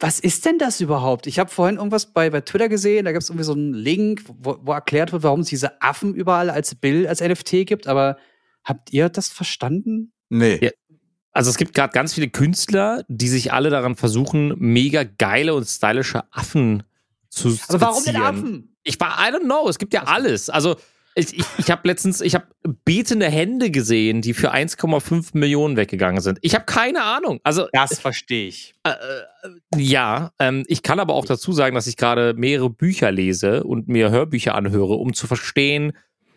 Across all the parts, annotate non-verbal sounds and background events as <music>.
was ist denn das überhaupt? Ich habe vorhin irgendwas bei, bei Twitter gesehen, da gibt es irgendwie so einen Link, wo, wo erklärt wird, warum es diese Affen überall als Bild, als NFT gibt. Aber habt ihr das verstanden? Nee. Ja. Also es gibt gerade ganz viele Künstler, die sich alle daran versuchen, mega geile und stylische Affen zu Aber Also warum denn. Affen? Ich war, I don't know, es gibt ja alles. Also ich, ich, ich habe letztens, ich habe betende Hände gesehen, die für 1,5 Millionen weggegangen sind. Ich habe keine Ahnung. Also Das verstehe ich. äh, ja, ähm, ich kann aber auch dazu sagen, dass ich gerade mehrere Bücher lese und mir Hörbücher anhöre, um zu verstehen,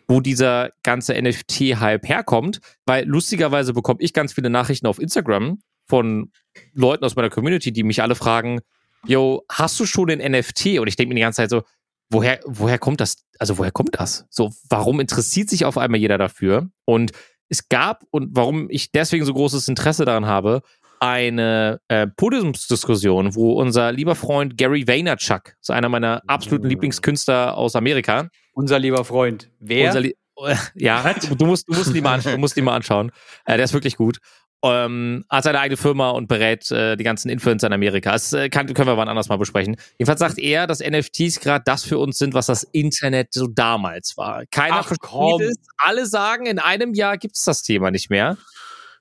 wo dieser ganze NFT-Hype herkommt. Weil lustigerweise bekomme ich ganz viele Nachrichten auf Instagram von Leuten aus meiner Community, die mich alle fragen, yo, hast du schon den NFT? Und ich denke mir die ganze Zeit so, woher, woher kommt das? Also woher kommt das? So, warum interessiert sich auf einmal jeder dafür? Und es gab, und warum ich deswegen so großes Interesse daran habe, eine äh, Podiumsdiskussion, wo unser lieber Freund Gary Vaynerchuk, so einer meiner absoluten Lieblingskünstler aus Amerika, Unser lieber Freund. Wer? Lie <laughs> ja, du, musst, du musst ihn mal anschauen, du musst ihn mal anschauen. Äh, der ist wirklich gut. Ähm, hat seine eigene Firma und berät äh, die ganzen Influencer in Amerika. Das äh, kann, können wir wann anders mal besprechen. Jedenfalls sagt er, dass NFTs gerade das für uns sind, was das Internet so damals war. Keiner Ach, versteht komm. es. Alle sagen, in einem Jahr gibt es das Thema nicht mehr.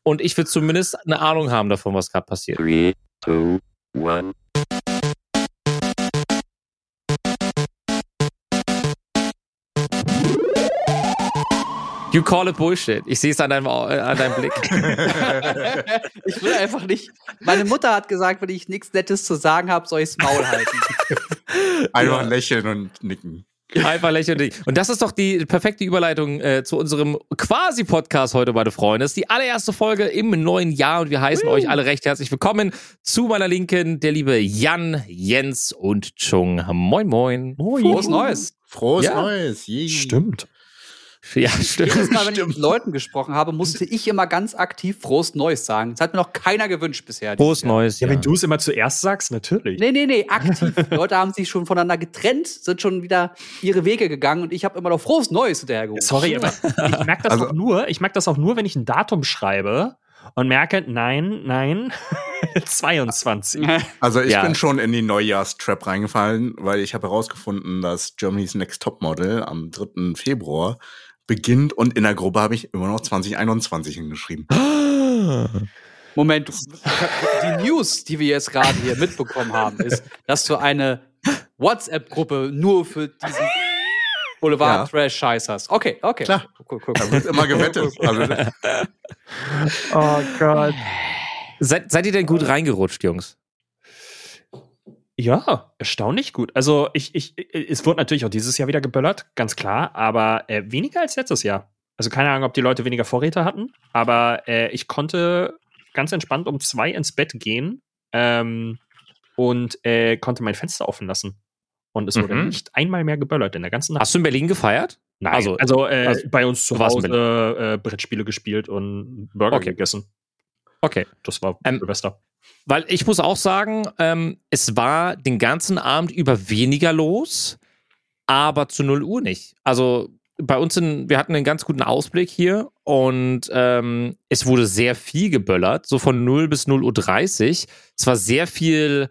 Und ich will zumindest eine Ahnung haben davon, was gerade passiert. Three, two, one. You call it Bullshit. Ich sehe es an deinem, äh, an deinem Blick. <laughs> ich will einfach nicht. Meine Mutter hat gesagt, wenn ich nichts Nettes zu sagen habe, soll ich's Maul halten. <laughs> Einfach lächeln und nicken. Einfach lächerlich. Und das ist doch die perfekte Überleitung äh, zu unserem quasi-Podcast heute, meine Freunde. Das ist die allererste Folge im neuen Jahr und wir heißen euch alle recht herzlich willkommen. Zu meiner Linken der liebe Jan, Jens und Chung. Moin, moin. Frohes Neues. Frohes Ja. Neues. Yay. Stimmt. Ja, stimmt. Jedes Mal, wenn ich mit Leuten gesprochen habe, musste ich immer ganz aktiv frohes Neues sagen. Das hat mir noch keiner gewünscht bisher. Frohes. Neues. Ja, wenn du es immer zuerst sagst, natürlich. Nee, nee, nee, aktiv. <laughs> Die Leute haben sich schon voneinander getrennt, sind schon wieder ihre Wege gegangen und ich habe immer noch frohes Neues hinterhergerufen. Sorry, aber <laughs> ich merke das Also- auch nur, ich merke das auch nur, wenn ich ein Datum schreibe und merke, nein, nein, <laughs> 22. Also ich Ja. bin schon in die Neujahrstrap reingefallen, weil ich habe herausgefunden, dass Germany's Next Topmodel am 3. Februar beginnt und in der Gruppe habe ich immer noch 2021 hingeschrieben. Moment, die News, die wir jetzt gerade hier mitbekommen haben, ist, dass du eine WhatsApp-Gruppe nur für diesen Ja. Boulevard-Trash-Scheiß hast. Okay, okay. Klar. Cool, cool, Da cool. wird immer gewettet. <laughs> Also, Oh Gott. Seid, seid ihr denn gut reingerutscht, Jungs? Ja, erstaunlich gut. Also ich, ich, es wurde natürlich auch dieses Jahr wieder geböllert, ganz klar, aber äh, weniger als letztes Jahr. Also keine Ahnung, ob die Leute weniger Vorräte hatten, aber äh, ich konnte ganz entspannt um zwei ins Bett gehen ähm, und äh, konnte mein Fenster offen lassen. Und es wurde Mhm. nicht einmal mehr geböllert in der ganzen Nacht. Hast du in Berlin gefeiert? Nein, also, also- äh, also, bei uns zu Hause äh, Brettspiele gespielt und Burger Okay. gegessen. Okay. Das war Ähm, Silvester. Weil ich muss auch sagen, ähm, es war den ganzen Abend über weniger los, aber zu 0 Uhr nicht. Also bei uns, in, wir hatten einen ganz guten Ausblick hier und ähm, es wurde sehr viel geböllert, so von 0 bis 0 Uhr 30. Es war sehr viel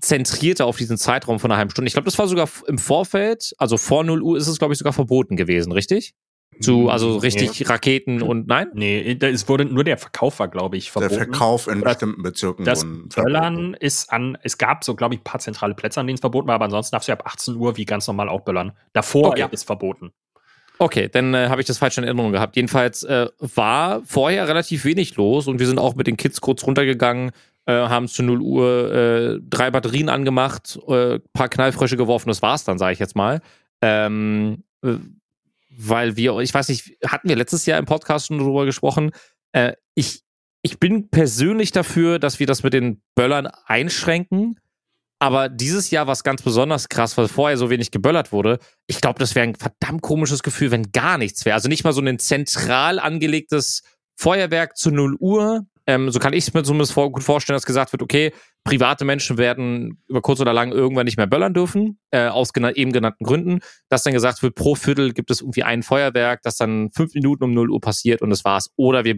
zentrierter auf diesen Zeitraum von einer halben Stunde. Ich glaube, das war sogar im Vorfeld, also vor 0 Uhr ist es, glaube ich, sogar verboten gewesen, richtig? Zu, also richtig Raketen und nein? Nee, es wurde nur der Verkauf war, glaube ich, der verboten. Verkauf in Das- bestimmten Bezirken. Das Böllern ist an, es gab so, glaube ich, ein paar zentrale Plätze, an denen es verboten war, aber ansonsten darfst du ab 18 Uhr wie ganz normal auch böllern. Davor Okay. ist verboten. Okay, dann äh, habe ich das falsch in Erinnerung gehabt. Jedenfalls äh, war vorher relativ wenig los und wir sind auch mit den Kids kurz runtergegangen, äh, haben zu 0 Uhr äh, drei Batterien angemacht, äh, paar Knallfrösche geworfen, das war's dann, sage ich jetzt mal. Ähm, äh, weil wir, ich weiß nicht, hatten wir letztes Jahr im Podcast schon drüber gesprochen. Äh, ich, ich bin persönlich dafür, dass wir das mit den Böllern einschränken. Aber dieses Jahr war es ganz besonders krass, weil vorher so wenig geböllert wurde. Ich glaube, das wäre ein verdammt komisches Gefühl, wenn gar nichts wäre. Also nicht mal so ein zentral angelegtes Feuerwerk zu 0 Uhr. Ähm, so kann ich es mir zumindest vor, gut vorstellen, dass gesagt wird, okay, private Menschen werden über kurz oder lang irgendwann nicht mehr böllern dürfen, äh, aus gena eben genannten Gründen. Dass dann gesagt wird, pro Viertel gibt es irgendwie ein Feuerwerk, das dann fünf Minuten um 0 Uhr passiert und das war's. Oder wir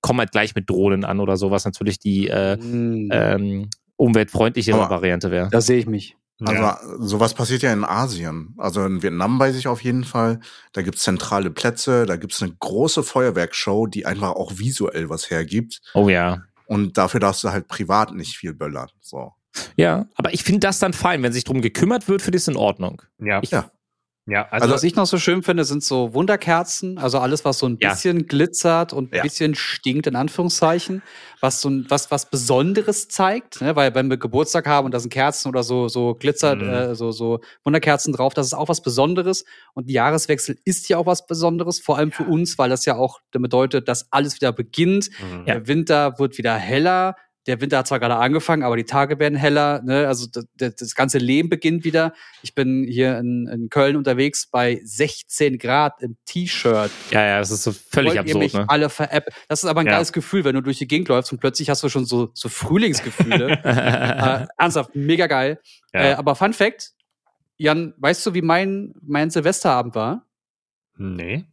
kommen halt gleich mit Drohnen an oder so, was natürlich die äh, Mhm. ähm, umweltfreundlichere Variante wäre. Da sehe ich mich. Also ja. sowas passiert ja in Asien. Also in Vietnam weiß ich auf jeden Fall. Da gibt's zentrale Plätze, da gibt's eine große Feuerwerkshow, die einfach auch visuell was hergibt. Oh ja. Und dafür darfst du halt privat nicht viel böllern. So. Ja, aber ich finde das dann fein. Wenn sich drum gekümmert wird, finde ich es in Ordnung. ja. Ich- Ja. Ja, Also, also, was ich noch so schön finde, sind so Wunderkerzen, also alles, was so ein Ja. bisschen glitzert und ein Ja. bisschen stinkt, in Anführungszeichen, was so ein, was, was Besonderes zeigt, ne? weil wenn wir Geburtstag haben und da sind Kerzen oder so, so glitzert, Mhm. äh, so, so Wunderkerzen drauf, das ist auch was Besonderes und Jahreswechsel ist ja auch was Besonderes, vor allem für uns, weil das ja auch bedeutet, dass alles wieder beginnt, Mhm. der Winter wird wieder heller. Der Winter hat zwar gerade angefangen, aber die Tage werden heller. Ne? Also das, das ganze Leben beginnt wieder. Ich bin hier in, in Köln unterwegs bei 16 Grad im T-Shirt. Ja, ja, das ist so völlig Wollt ihr absurd, mich ne? alle veräppeln? Das ist aber ein Ja. geiles Gefühl, wenn du durch die Gegend läufst und plötzlich hast du schon so, so Frühlingsgefühle. <laughs> äh, ernsthaft, mega geil. Ja. Äh, aber Fun Fact, Jan, weißt du, wie mein, mein Silvesterabend war? nee.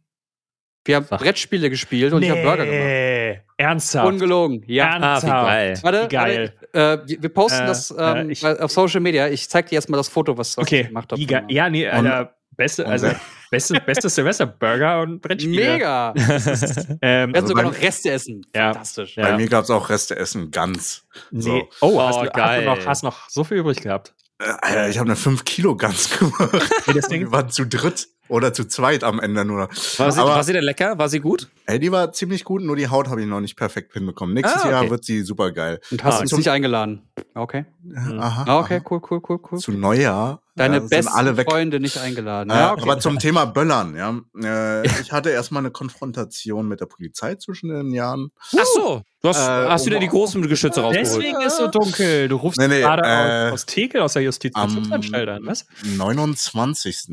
Wir haben Sag. Brettspiele gespielt und ich habe Burger gemacht. Ernsthaft. Ungelogen. Ja. Ah, wie geil. Warte, Wie geil. Warte, äh, wir- wir posten Äh, das äh, ähm, ich- auf Social Media. Ich zeig dir erstmal das Foto, was, was Okay, ich gemacht habe. wie geil. Ja, nee, Alter, beste, und also beste, beste Silvester-Burger und Brettspiele. Mega. Wir <laughs> Ähm, werden Also sogar bei- noch Reste essen. Ja. Fantastisch. Ja. Bei mir gab's auch Reste essen, ganz. nee. So. Oh, hast, Oh, du, geil. Hast, du noch, hast noch so viel übrig gehabt. Äh, Alter, ich habe eine 5 Kilo Gans gemacht. Nee, das Ding, wir waren zu dritt oder zu zweit am Ende nur. War sie, Aber- war sie denn lecker? War sie gut? Ey, die war ziemlich gut, nur die Haut habe ich noch nicht perfekt hinbekommen. Nächstes Ah, okay. Jahr wird sie super geil. Und hast Ah, uns nicht eingeladen. Okay. Aha. Ah, okay, aha. cool, cool, cool, cool. Zu Neujahr. Deine äh, sind besten alle weg. Freunde nicht eingeladen. Äh, Ja, okay. Aber zum Thema Böllern, ja. Äh, ich hatte erstmal eine Konfrontation mit der Polizei zwischen den Jahren. Ach so, du hast, Äh, hast wieder die großen Geschütze rausgeholt. deswegen ist so dunkel. Du rufst Nee, nee, gerade äh, aus, aus Tekel, aus der am- Justizvollzugsanstalt an, was? 29.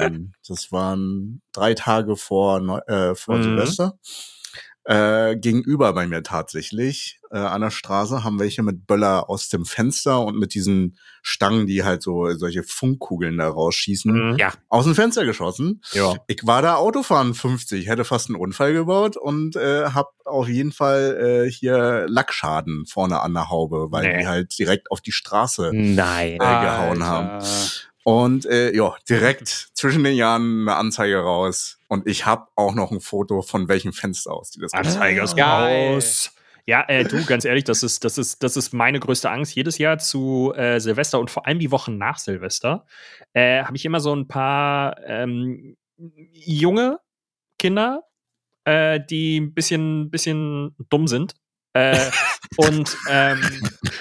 das waren drei Tage vor, Neu äh, vor Mhm. Silvester. Äh, gegenüber bei mir tatsächlich äh, an der Straße haben welche mit Böller aus dem Fenster und mit diesen Stangen, die halt so solche Funkkugeln da rausschießen, Mhm. Ja. aus dem Fenster geschossen. Ja. Ich war da Autofahren 50, hätte fast einen Unfall gebaut und äh, hab auf jeden Fall äh, hier Lackschaden vorne an der Haube, weil Nee. die halt direkt auf die Straße Nein. äh, gehauen haben. Und äh, ja, direkt zwischen den Jahren eine Anzeige raus. Und ich habe auch noch ein Foto von welchem Fenster aus die das gemacht Anzeige ist raus. Ja, äh, du, ganz ehrlich, das ist, das, ist, das ist meine größte Angst. Jedes Jahr zu äh, Silvester und vor allem die Wochen nach Silvester äh, habe ich immer so ein paar ähm, junge Kinder, äh, die ein bisschen, bisschen dumm sind. <laughs> und ähm,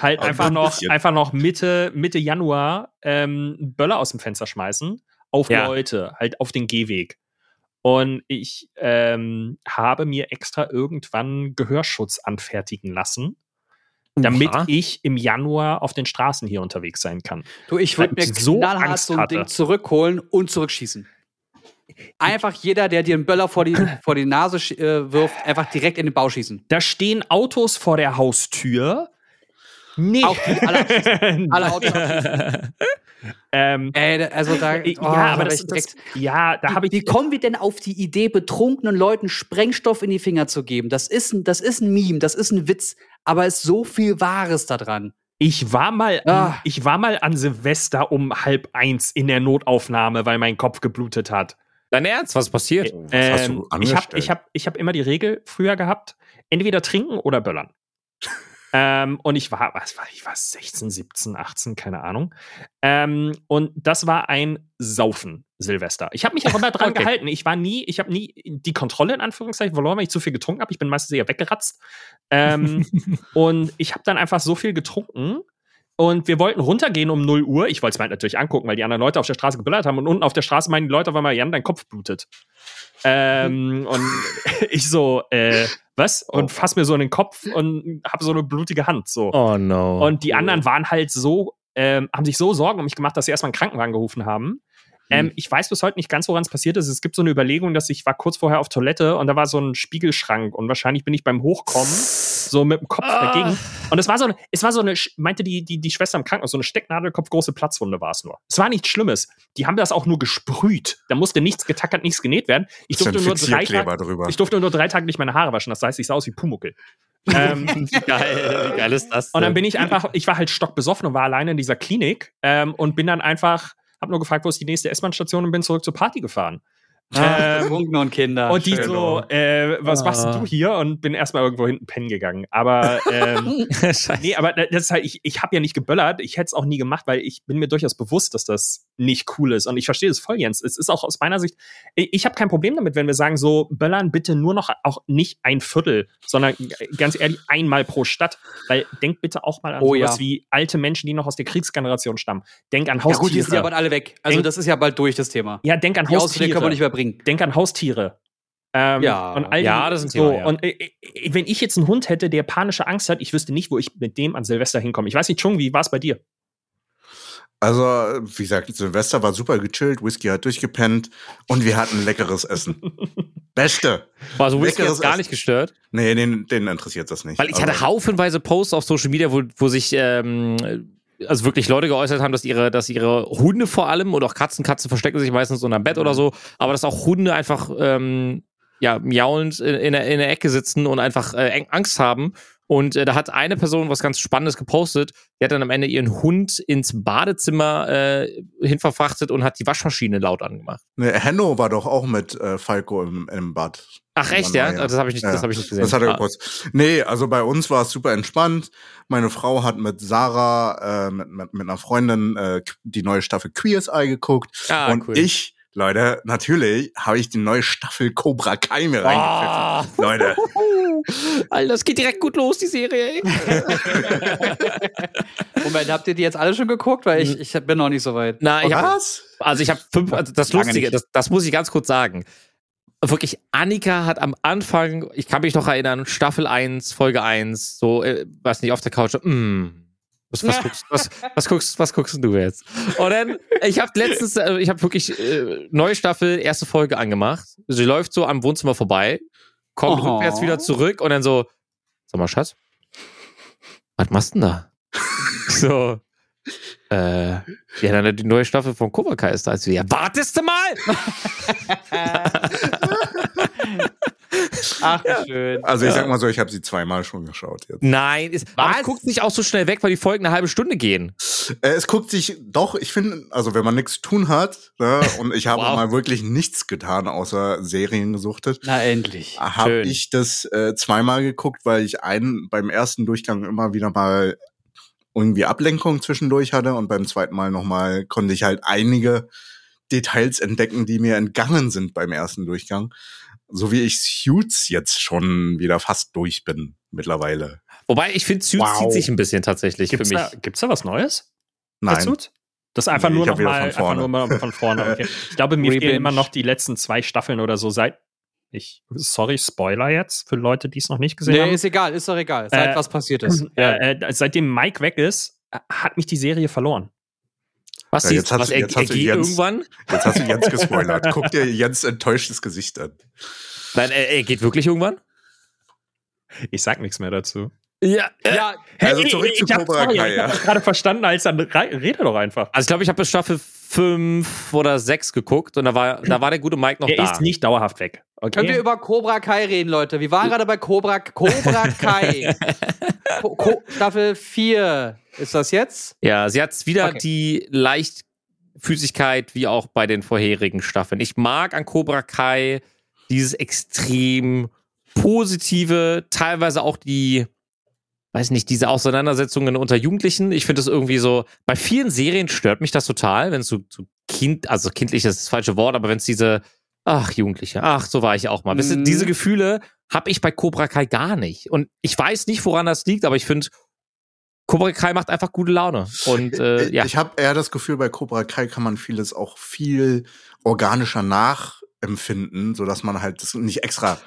halt einfach noch, einfach noch Mitte, Mitte Januar ähm, Böller aus dem Fenster schmeißen auf Ja. Leute, halt auf den Gehweg. Und ich ähm, habe mir extra irgendwann Gehörschutz anfertigen lassen, damit Oha. ich im Januar auf den Straßen hier unterwegs sein kann. Du, ich würde mir so knallhart Angst so ein hatte. Ding zurückholen und zurückschießen. Einfach jeder, der dir einen Böller vor die, vor die Nase äh, wirft, einfach direkt in den Bau schießen. Da stehen Autos vor der Haustür. Nee. Auch die alle abschießen. Alle Autos <laughs> abschießen. ähm, Ey, also da, äh, oh, ja, aber das, ich das, direkt- ja, da habe ich. Wie kommen wir denn auf die Idee, betrunkenen Leuten Sprengstoff in die Finger zu geben? Das ist ein, das ist ein Meme, das ist ein Witz, aber es ist so viel Wahres da dran. Ich war mal, Ah. ich war mal an Silvester um halb eins in der Notaufnahme, weil mein Kopf geblutet hat. Dein Ernst, was passiert? Was hast du Ähm, ich habe angestellt? ich hab, ich hab immer die Regel früher gehabt, entweder trinken oder böllern. <laughs> ähm, und ich war, was war ich, war 16, 17, 18, keine Ahnung. Ähm, und das war ein Saufen Silvester. Ich habe mich auch <laughs> immer dran Okay. gehalten. Ich war nie, ich habe nie die Kontrolle in Anführungszeichen verloren, weil ich zu viel getrunken habe. Ich bin meistens eher weggeratzt. Ähm, <laughs> und ich habe dann einfach so viel getrunken. Und wir wollten runtergehen um 0 Uhr. Ich wollte es mir halt natürlich angucken, weil die anderen Leute auf der Straße geböllert haben. Und unten auf der Straße meinen die Leute auf einmal, Jan, dein Kopf blutet. Ähm, <laughs> und <laughs> ich so, äh, was? Und fass mir so in den Kopf und habe so eine blutige Hand. So. Oh no. Und die anderen waren halt so, ähm, haben sich so Sorgen um mich gemacht, dass sie erstmal einen Krankenwagen gerufen haben. Ähm, ich weiß bis heute nicht ganz, woran es passiert ist. Es gibt so eine Überlegung, dass ich war kurz vorher auf Toilette und da war so ein Spiegelschrank und wahrscheinlich bin ich beim Hochkommen so mit dem Kopf dagegen. Und es war so eine, es war so eine, meinte die, die, die Schwester im Krankenhaus, so eine Stecknadelkopfgroße Platzwunde war es nur. Es war nichts Schlimmes. Die haben das auch nur gesprüht. Da musste nichts getackert, nichts genäht werden. Ich durfte nur drei drüber. ich durfte nur drei Tage nicht meine Haare waschen. Das heißt, ich sah aus wie Pumuckel. Ähm, <laughs> Wie geil, wie geil ist das? Und dann denn? bin ich einfach, ich war halt stockbesoffen und war alleine in dieser Klinik ähm, und bin dann einfach, hab nur gefragt, wo ist die nächste S-Bahn-Station und bin zurück zur Party gefahren. Ähm, Betrunken und Kinder. und die Schön. so, äh, was Ah. machst du hier? Und bin erstmal irgendwo hinten pennen gegangen. Aber ähm, <laughs> nee, aber das ist halt, ich, ich habe ja nicht geböllert, ich hätte es auch nie gemacht, weil ich bin mir durchaus bewusst, dass das nicht cool ist. Und ich verstehe das voll, Jens. Es ist auch aus meiner Sicht, ich, ich habe kein Problem damit, wenn wir sagen, so, böllern bitte nur noch auch nicht ein Viertel, sondern ganz ehrlich einmal pro Stadt. Weil denk bitte auch mal an Oh, sowas ja. wie alte Menschen, die noch aus der Kriegsgeneration stammen. Denk an ja Haustiere. gut, die sind ja bald alle weg. Also Denk- das ist ja bald durch, das Thema. Ja, denk an Die Haustiere. können wir nicht mehr bringen. Denk an Haustiere. Ähm, Ja. und all Ja, das ist ein so. Thema, ja. Und äh, äh, wenn ich jetzt einen Hund hätte, der panische Angst hat, ich wüsste nicht, wo ich mit dem an Silvester hinkomme. Ich weiß nicht, Chung, wie war es bei dir? Also, wie gesagt, Silvester war super gechillt, Whisky hat durchgepennt und wir hatten leckeres Essen. <laughs> Beste. War so Whisky Leckeres jetzt gar Essen. nicht gestört? Nee, den, den interessiert das nicht. Weil ich hatte Also, haufenweise Posts auf Social Media, wo, wo sich ähm, also wirklich Leute geäußert haben, dass ihre, dass ihre Hunde vor allem oder auch Katzen, Katzen verstecken sich meistens unterm Bett oder so, aber dass auch Hunde einfach ähm, ja, miaulend in, in, der, in der Ecke sitzen und einfach äh, Angst haben. Und äh, da hat eine Person was ganz Spannendes gepostet. Die hat dann am Ende ihren Hund ins Badezimmer äh, hinverfrachtet und hat die Waschmaschine laut angemacht. Nee, Henno war doch auch mit äh, Falco im, im Bad. Ach echt, ja? Das habe ich, nicht- Ja, das hab ich nicht gesehen. Das hat er Ah, gepostet. Nee, also bei uns war es super entspannt. Meine Frau hat mit Sarah, äh, mit, mit, mit einer Freundin, äh, die neue Staffel Queers Eye geguckt. Ah, und cool. ich, Leute, natürlich habe ich die neue Staffel Cobra Kai mir Ah. reingepfiffen. Leute. <laughs> Alter, das geht direkt gut los, die Serie. Ey. <laughs> Moment, habt ihr die jetzt alle schon geguckt? Weil ich, ich bin noch nicht so weit. Na, ich hab, Was? also ich habe fünf, also das Lange Lustige, nicht. das, das muss ich ganz kurz sagen. Wirklich, Annika hat am Anfang, ich kann mich noch erinnern, Staffel 1, Folge 1, so, äh, weiß nicht, auf der Couch, mm, was, was, guckst, was, was, guckst, was guckst du jetzt? Und dann, ich habe letztens, äh, ich habe wirklich äh, neue Staffel, erste Folge angemacht. Sie läuft so am Wohnzimmer vorbei, kommt Oh. rückwärts wieder zurück und dann so, sag mal, Schatz, was machst du denn da? <laughs> so, äh, ja, dann die neue Staffel von Cobra Kai ist da. Also, ja, wartest du mal! <laughs> <laughs> <laughs> Ach, wie schön. Also ich sag mal so, ich habe sie zweimal schon geschaut jetzt. Nein, ist, aber es guckt nicht auch so schnell weg, weil die Folgen eine halbe Stunde gehen. Äh, es guckt sich doch, ich finde, also wenn man nichts zu tun hat, ne, und ich habe Wow. mal wirklich nichts getan, außer Serien gesuchtet, Na, endlich. habe ich das äh, zweimal geguckt, weil ich einen beim ersten Durchgang immer wieder mal irgendwie Ablenkung zwischendurch hatte und beim zweiten Mal nochmal konnte ich halt einige Details entdecken, die mir entgangen sind beim ersten Durchgang. So wie ich Suits jetzt schon wieder fast durch bin mittlerweile. Wobei, ich finde, Suits Wow. zieht sich ein bisschen tatsächlich Gibt's für mich. da, gibt's da was Neues? Nein. Das ist einfach Nee, nur noch mal, von einfach vorne. nur mal von vorne. Okay. Ich glaube, mir fehlen immer noch die letzten zwei Staffeln oder so. Seit ich, sorry, Spoiler jetzt für Leute, die es noch nicht gesehen Nee, haben. ist egal, ist doch egal. Seit Äh, was passiert ist. Äh, äh, seitdem Mike weg ist, hat mich die Serie verloren. Was, Ja, jetzt hast was er, jetzt er hast Jens- irgendwann? Jetzt hast du Jens <laughs> gespoilert. Guck dir Jens enttäuschtes Gesicht an. Nein, er, er geht wirklich irgendwann? Ich sag nichts mehr dazu. Ja. Ja, Also zurück zu ich hab, Cobra Kai, Ich ja. habe das gerade verstanden, als dann rede doch einfach. Also ich glaube, ich habe bis Staffel 5 oder 6 geguckt und da war, da war der gute Mike noch Er da. ist nicht dauerhaft weg. Können wir Okay. über Cobra Kai reden, Leute? Wir waren gerade bei Cobra, Cobra <laughs> Kai. Co Co Staffel 4 ist das jetzt? Ja, sie hat wieder Okay. die Leichtfüßigkeit wie auch bei den vorherigen Staffeln. Ich mag an Cobra Kai dieses extrem positive, teilweise auch die, weiß nicht, diese Auseinandersetzungen unter Jugendlichen. Ich finde das irgendwie so, bei vielen Serien stört mich das total, wenn es so, so Kind, also kindlich ist das falsche Wort, aber wenn es diese, ach, Jugendliche, ach, so war ich auch mal. Wisst ihr, Mhm. diese Gefühle habe ich bei Cobra Kai gar nicht. Und ich weiß nicht, woran das liegt, aber ich finde, Cobra Kai macht einfach gute Laune. Und äh, <laughs> ja. Ich habe eher das Gefühl, bei Cobra Kai kann man vieles auch viel organischer nachempfinden, so dass man halt das nicht extra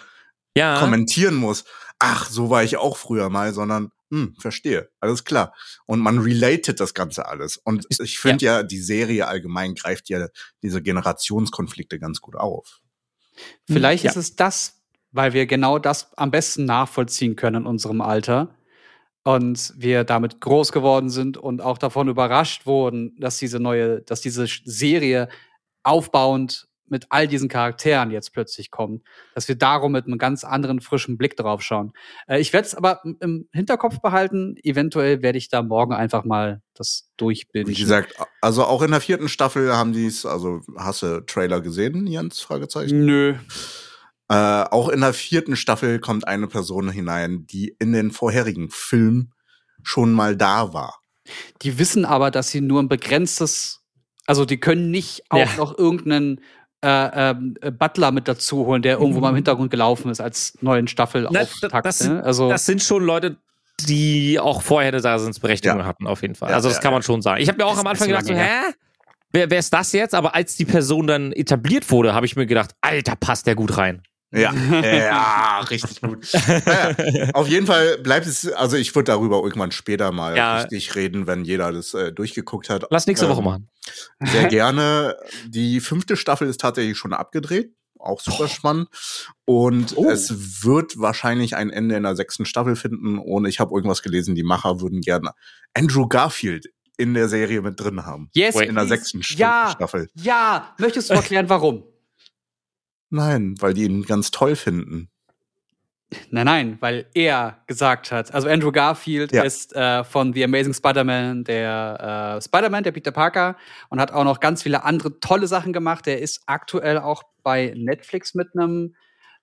ja. kommentieren muss. Ach, so war ich auch früher mal, sondern hm, verstehe, alles klar. Und man relatet das Ganze alles. Und ich finde ja. die Serie allgemein greift ja diese Generationskonflikte ganz gut auf. Vielleicht Ja. ist es das, weil wir genau das am besten nachvollziehen können in unserem Alter. Und wir damit groß geworden sind und auch davon überrascht wurden, dass diese neue, dass diese Serie aufbauend mit all diesen Charakteren jetzt plötzlich kommt, dass wir darum mit einem ganz anderen frischen Blick drauf schauen. Äh, ich werde es aber im- im Hinterkopf behalten. Eventuell werde ich da morgen einfach mal das durchbilden. Wie gesagt, also auch in der vierten Staffel haben die es, also hast du Trailer gesehen, Jens? Fragezeichen. Nö. Äh, auch in der vierten Staffel kommt eine Person hinein, die in den vorherigen Filmen schon mal da war. Die wissen aber, dass sie nur ein begrenztes, also die können nicht auch Ja. noch irgendeinen äh, ähm, äh, Butler mit dazu holen, der irgendwo mal im Hintergrund gelaufen ist als neuen Staffel Na, Auftakt. das, ne? Also das sind schon Leute, die auch vorher eine Daseinsberechtigung Ja. hatten, auf jeden Fall. Ja, also das ja, kann man ja. schon sagen. Ich habe mir auch Ist am Anfang gedacht, so, hä? Wer, wer ist das jetzt? Aber als die Person dann etabliert wurde, habe ich mir gedacht, Alter, passt der gut rein. Ja, <laughs> ja, richtig gut. <laughs> Naja, auf jeden Fall bleibt es, also ich würde darüber irgendwann später mal Ja. richtig reden, wenn jeder das äh, durchgeguckt hat. Lass nächste Ähm, Woche machen. Sehr <laughs> gerne. Die fünfte Staffel ist tatsächlich schon abgedreht. Auch super spannend. Und Oh. es wird wahrscheinlich ein Ende in der sechsten Staffel finden. Und ich habe irgendwas gelesen, die Macher würden gerne Andrew Garfield in der Serie mit drin haben. yes, In der please. sechsten St ja, Staffel. Ja, möchtest du erklären, warum? Nein, weil die ihn ganz toll finden. Nein, nein, weil er gesagt hat, also Andrew Garfield Ja. ist äh, von The Amazing Spider-Man der äh, Spider-Man, der Peter Parker und hat auch noch ganz viele andere tolle Sachen gemacht. Der ist aktuell auch bei Netflix mit einem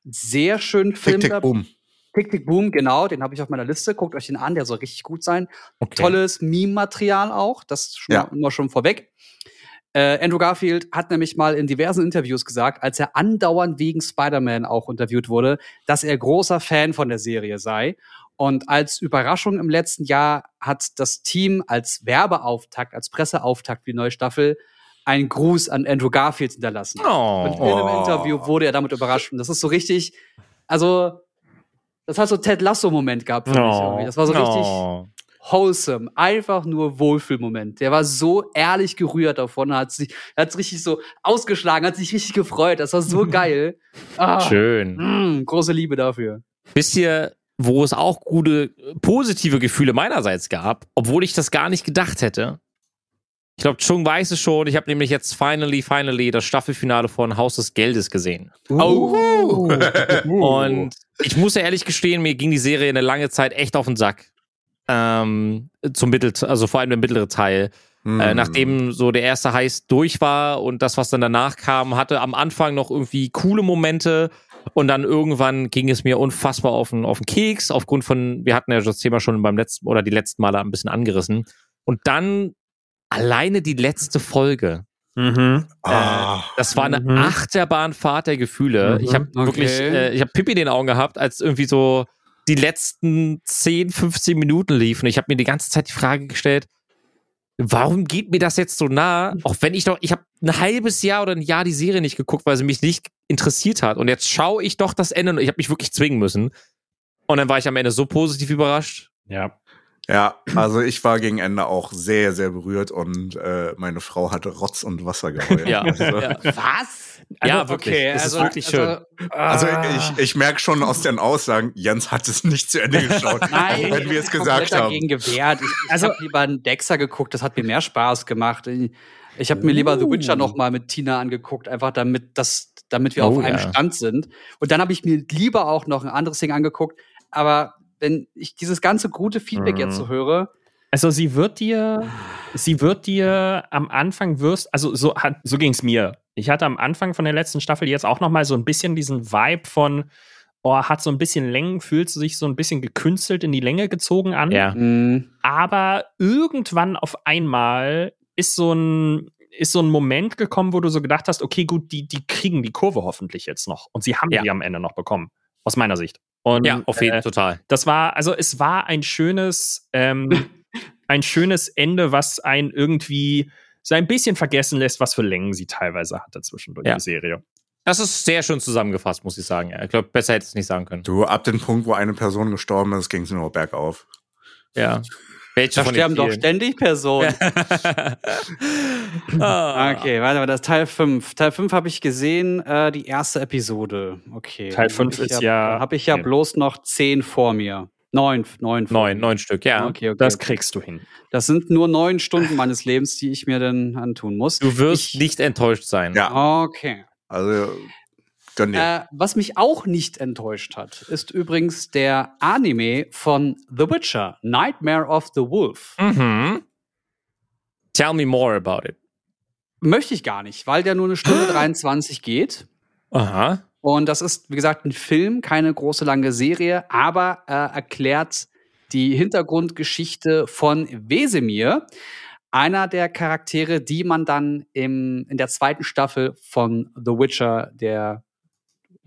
sehr schönen Film. Tick, tick, boom. Tick, Tick, Boom, genau, den habe ich auf meiner Liste. Guckt euch den an, der soll richtig gut sein. Okay. Tolles Meme-Material auch, das schon Ja. immer schon vorweg. Äh, Andrew Garfield hat nämlich mal in diversen Interviews gesagt, als er andauernd wegen Spider-Man auch interviewt wurde, dass er großer Fan von der Serie sei. Und als Überraschung im letzten Jahr hat das Team als Werbeauftakt, als Presseauftakt für die neue Staffel einen Gruß an Andrew Garfield hinterlassen. Oh. Und in einem Oh. Interview wurde er damit überrascht. Und das ist so richtig, also, das hat so Ted Lasso-Moment gehabt für mich irgendwie. Das war so richtig Oh. Wholesome, einfach nur Wohlfühlmoment. Der war so ehrlich gerührt davon, hat sich, hat richtig so ausgeschlagen, hat sich richtig gefreut. Das war so <laughs> geil. Ah, Schön. mm, große Liebe dafür. Wisst ihr, wo es auch gute, positive Gefühle meinerseits gab, obwohl ich das gar nicht gedacht hätte? Ich glaube, Chung weiß es schon. Ich habe nämlich jetzt finally, finally das Staffelfinale von Haus des Geldes gesehen. Oh. <laughs> Und ich muss ja ehrlich gestehen, mir ging die Serie eine lange Zeit echt auf den Sack. Ähm, zum Mittel, also vor allem der mittlere Teil. Hm. Äh, nachdem so der erste Heiß durch war und das, was dann danach kam, hatte am Anfang noch irgendwie coole Momente und dann irgendwann ging es mir unfassbar auf den, auf den Keks, aufgrund von, wir hatten ja das Thema schon beim letzten oder die letzten Male ein bisschen angerissen. Und dann alleine die letzte Folge. Mhm. Ah. Das war eine Mhm. Achterbahnfahrt der Gefühle. Mhm. Ich habe Okay. wirklich, äh, ich habe Pippi in den Augen gehabt, als irgendwie so die letzten 10, 15 Minuten liefen. Ich habe mir die ganze Zeit die Frage gestellt, warum geht mir das jetzt so nah? Auch wenn ich doch, ich habe ein halbes Jahr oder ein Jahr die Serie nicht geguckt, weil sie mich nicht interessiert hat. Und jetzt schaue ich doch das Ende und ich habe mich wirklich zwingen müssen. Und dann war ich am Ende so positiv überrascht. Ja. Ja, also ich war gegen Ende auch sehr, sehr berührt und äh, meine Frau hatte Rotz und Wasser geheult. <laughs> Ja, Also, ja. Was? Ja, wirklich. Es ist wirklich schön. also ah. ich, ich merke schon aus den Aussagen, Jens hat es nicht zu Ende geschaut, <laughs> Nein, wenn wir es ich hab gesagt haben. dagegen gewehrt. Ich, ich Also- habe lieber einen Dexter geguckt, das hat mir mehr Spaß gemacht. Ich, ich habe mir lieber The Witcher Uh. noch mal mit Tina angeguckt, einfach damit, das, damit wir Oh, auf einem ja. Stand sind. Und dann habe ich mir lieber auch noch ein anderes Ding angeguckt. Aber wenn ich dieses ganze gute Feedback Mhm. jetzt so höre, Also sie wird dir, sie wird dir am Anfang wirst, also so hat, so ging's mir. Ich hatte am Anfang von der letzten Staffel jetzt auch noch mal so ein bisschen diesen Vibe von, oh, hat so ein bisschen Längen, fühlt sich so ein bisschen gekünstelt in die Länge gezogen an. Ja. mh, Aber irgendwann auf einmal ist so ein ist so ein Moment gekommen, wo du so gedacht hast, okay, gut, die, die kriegen die Kurve hoffentlich jetzt noch. Und sie haben Ja. die am Ende noch bekommen. Aus meiner Sicht. Und, Ja, auf jeden äh, Fall total. das war, also es war ein schönes, ähm, <laughs> ein schönes Ende, was einen irgendwie so ein bisschen vergessen lässt, was für Längen sie teilweise hatte zwischendurch Ja. die Serie. Das ist sehr schön zusammengefasst, muss ich sagen. Ja. Ich glaube, besser hätte ich es nicht sagen können. Du, ab dem Punkt, wo eine Person gestorben ist, ging es nur bergauf. Ja. Welche da sterben doch ständig Personen. <laughs> ah. Okay, warte mal, das ist Teil 5. Teil 5 habe ich gesehen, äh, die erste Episode. Okay. Teil Dann fünf hab ist ja- Habe ich ja okay. bloß noch 10 vor mir. Neun, neun, Neun, neun Stück, ja. Okay, okay. Das kriegst du hin. Das sind nur neun Stunden meines Lebens, die ich mir dann antun muss. Du wirst Ich- nicht enttäuscht sein. Ja. Okay. Also gönn dir. Äh, was mich auch nicht enttäuscht hat, ist übrigens der Anime von The Witcher, Nightmare of the Wolf. Mhm. Tell me more about it. Möchte ich gar nicht, weil der nur eine Stunde <gasps> 23 geht. Aha. Und das ist, wie gesagt, ein Film, keine große lange Serie, aber äh, erklärt die Hintergrundgeschichte von Wesemir, einer der Charaktere, die man dann im, in der zweiten Staffel von The Witcher, der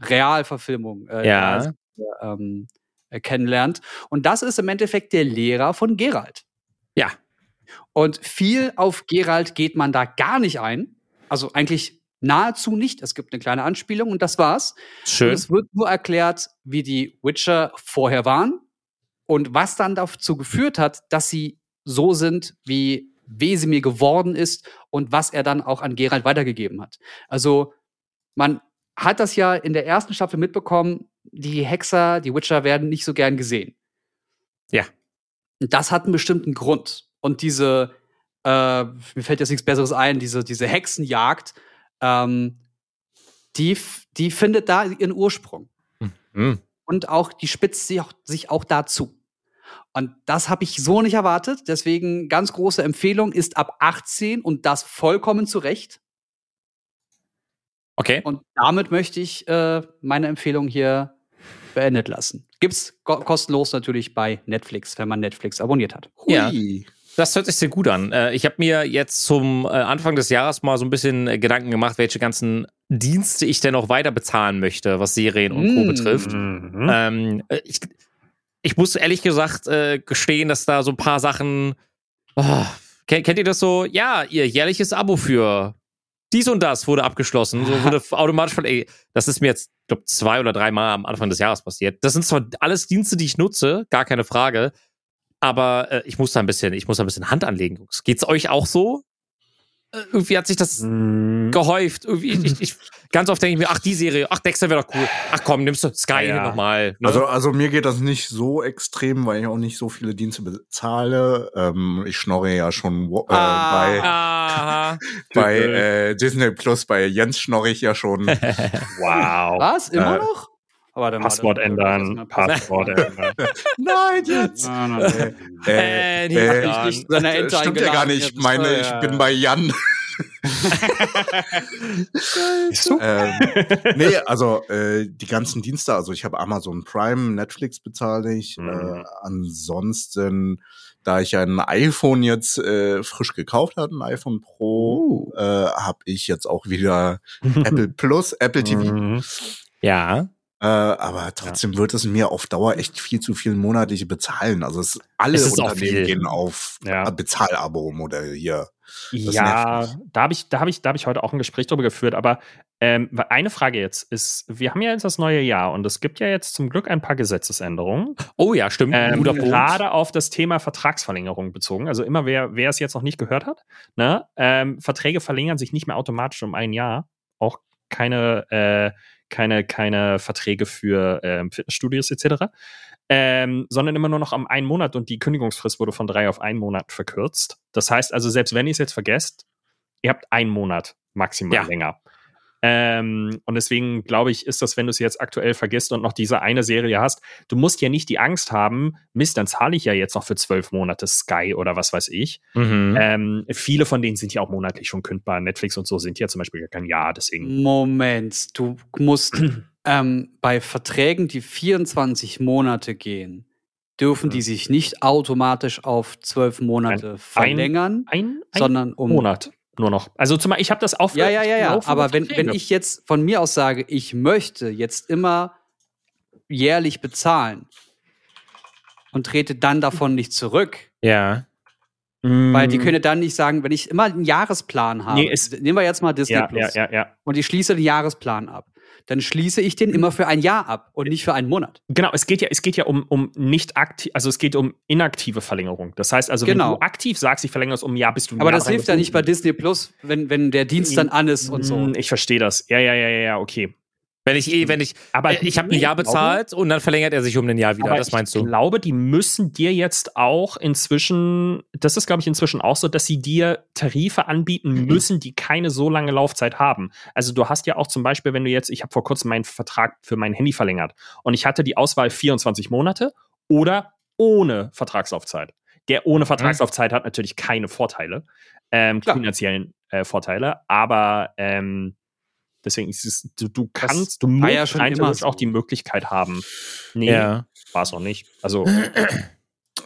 Realverfilmung, äh, Ja. ähm, äh, kennenlernt. Und das ist im Endeffekt der Lehrer von Geralt. Ja. Und viel auf Geralt geht man da gar nicht ein. Also eigentlich nahezu nicht. Es gibt eine kleine Anspielung und das war's. Und Schön. es wird nur erklärt, wie die Witcher vorher waren und was dann dazu geführt hat, dass sie so sind, wie Wesemir geworden ist und was er dann auch an Geralt weitergegeben hat. Also man hat das ja in der ersten Staffel mitbekommen, die Hexer, die Witcher werden nicht so gern gesehen. Ja. Und das hat einen bestimmten Grund. Und diese, äh, mir fällt jetzt nichts Besseres ein, diese, diese Hexenjagd, ähm, die, die findet da ihren Ursprung. Mhm. Und auch, die spitzt sich auch, sich auch dazu. Und das habe ich so nicht erwartet. Deswegen ganz große Empfehlung ist ab 18 und das vollkommen zu Recht. Okay. Und damit möchte ich äh, meine Empfehlung hier beendet lassen. Gibt's ko kostenlos natürlich bei Netflix, wenn man Netflix abonniert hat. Ja. Hui. Das hört sich sehr gut an. Äh, Ich habe mir jetzt zum äh, Anfang des Jahres mal so ein bisschen äh, Gedanken gemacht, welche ganzen Dienste ich denn noch weiter bezahlen möchte, was Serien und Co. Mm. betrifft. Mhm. Ähm, äh, ich, ich muss ehrlich gesagt äh, gestehen, dass da so ein paar Sachen. Oh, kennt, kennt ihr das so? Ja, ihr jährliches Abo für dies und das wurde abgeschlossen. So wurde <laughs> automatisch von, ey, das ist mir jetzt, glaube zwei oder drei Mal am Anfang des Jahres passiert. Das sind zwar alles Dienste, die ich nutze, gar keine Frage. Aber äh, ich muss da ein bisschen, ich muss da ein bisschen Hand anlegen. Jungs. Geht's euch auch so? Äh, irgendwie hat sich das Mhm. gehäuft. Irgendwie, ich, ich, ich, ganz oft denke ich mir, ach, die Serie, ach, Dexter wäre doch cool. Ach komm, nimmst du Sky Ja. nochmal. Ne? Also, also mir geht das nicht so extrem, weil ich auch nicht so viele Dienste bezahle. Ähm, ich schnorre ja schon äh, bei, Aha. <laughs> bei äh, Disney Plus, bei Jens schnorre ich ja schon. <laughs> Wow. Was? Immer Äh, noch? Aber dann Passwort ändern. Passwort <laughs> ändern. Nein, jetzt! Nein, nein, nein. Äh, nicht äh, dran. nicht Äh, stimmt ja gar nicht. Ich meine, ich bin bei Jan. Ähm, nee, also äh, die ganzen Dienste, also ich habe Amazon Prime, Netflix bezahle ich. Mhm. Äh, ansonsten, da ich ein iPhone jetzt äh, frisch gekauft habe, ein iPhone Pro, äh, habe ich jetzt auch wieder <laughs> Apple Plus, Apple TV. Mhm. Ja. Äh, aber trotzdem wird es mir auf Dauer echt viel zu viel monatliche bezahlen. Also es, alle Es Unternehmen gehen auf Ja. Bezahlabo-Modell hier. Das Ja, da habe ich, da habe ich, da habe ich heute auch ein Gespräch drüber geführt. Aber ähm, eine Frage jetzt ist: Wir haben ja jetzt das neue Jahr und es gibt ja jetzt zum Glück ein paar Gesetzesänderungen. Oh ja, stimmt. Ähm, Guter Punkt. gerade auf das Thema Vertragsverlängerung bezogen. Also immer wer, wer es jetzt noch nicht gehört hat, ne, ähm, Verträge verlängern sich nicht mehr automatisch um ein Jahr. Auch keine, äh, keine, keine Verträge für ähm, Fitnessstudios etc. Ähm, sondern immer nur noch am einen Monat und die Kündigungsfrist wurde von drei auf einen Monat verkürzt. Das heißt also, selbst wenn ihr es jetzt vergesst, ihr habt einen Monat maximal Ja. länger. Ähm, und deswegen glaube ich, ist das, wenn du es jetzt aktuell vergisst und noch diese eine Serie hast, du musst ja nicht die Angst haben, Mist, dann zahle ich ja jetzt noch für zwölf Monate Sky oder was weiß ich. Mhm. Ähm, viele von denen sind ja auch monatlich schon kündbar. Netflix und so sind ja zum Beispiel gar kein Jahr, deswegen. Moment, du musst <clears throat> ähm, bei Verträgen, die 24 Monate gehen, dürfen die sich nicht automatisch auf zwölf Monate verlängern, Ein, ein sondern um. Monat nur noch. Also zum Beispiel, ich habe das auch Ja, ja, ja, ja. Aber wenn, wenn ich jetzt von mir aus sage, ich möchte jetzt immer jährlich bezahlen und trete dann davon nicht zurück, Ja. weil Mm, die können dann nicht sagen, wenn ich immer einen Jahresplan habe, Nee, nehmen wir jetzt mal Disney ja, Plus ja, ja. und ich schließe den Jahresplan ab, dann schließe ich den immer für ein Jahr ab und nicht für einen Monat. Genau, es geht ja, es geht ja um, um nicht aktiv, also es geht um inaktive Verlängerung. Das heißt also, wenn Genau. du aktiv sagst, ich verlängere es um ein Jahr, bist du ein Aber Jahr das hilft ja nicht bei. Disney Plus, wenn, wenn der Dienst dann an ist und so. Mm, Ich verstehe das. Ja, ja, ja, ja, ja, okay. Wenn ich eh, wenn ich, Aber äh, ich habe ein Jahr glaube- bezahlt und dann verlängert er sich um ein Jahr wieder. Das meinst ich du? glaube, die müssen dir jetzt auch inzwischen, das ist, glaube ich, inzwischen auch so, dass sie dir Tarife anbieten müssen, die keine so lange Laufzeit haben. Also du hast ja auch zum Beispiel, wenn du jetzt, ich habe vor kurzem meinen Vertrag für mein Handy verlängert und ich hatte die Auswahl 24 Monate oder ohne Vertragslaufzeit. Der ohne Vertragslaufzeit hat natürlich keine Vorteile, ähm, finanziellen äh, Vorteile, aber ähm, deswegen ist es, du, du kannst, du musst ja schon rein immer so. auch die Möglichkeit haben. Nee, Ja. war es noch nicht. Also, <clears throat>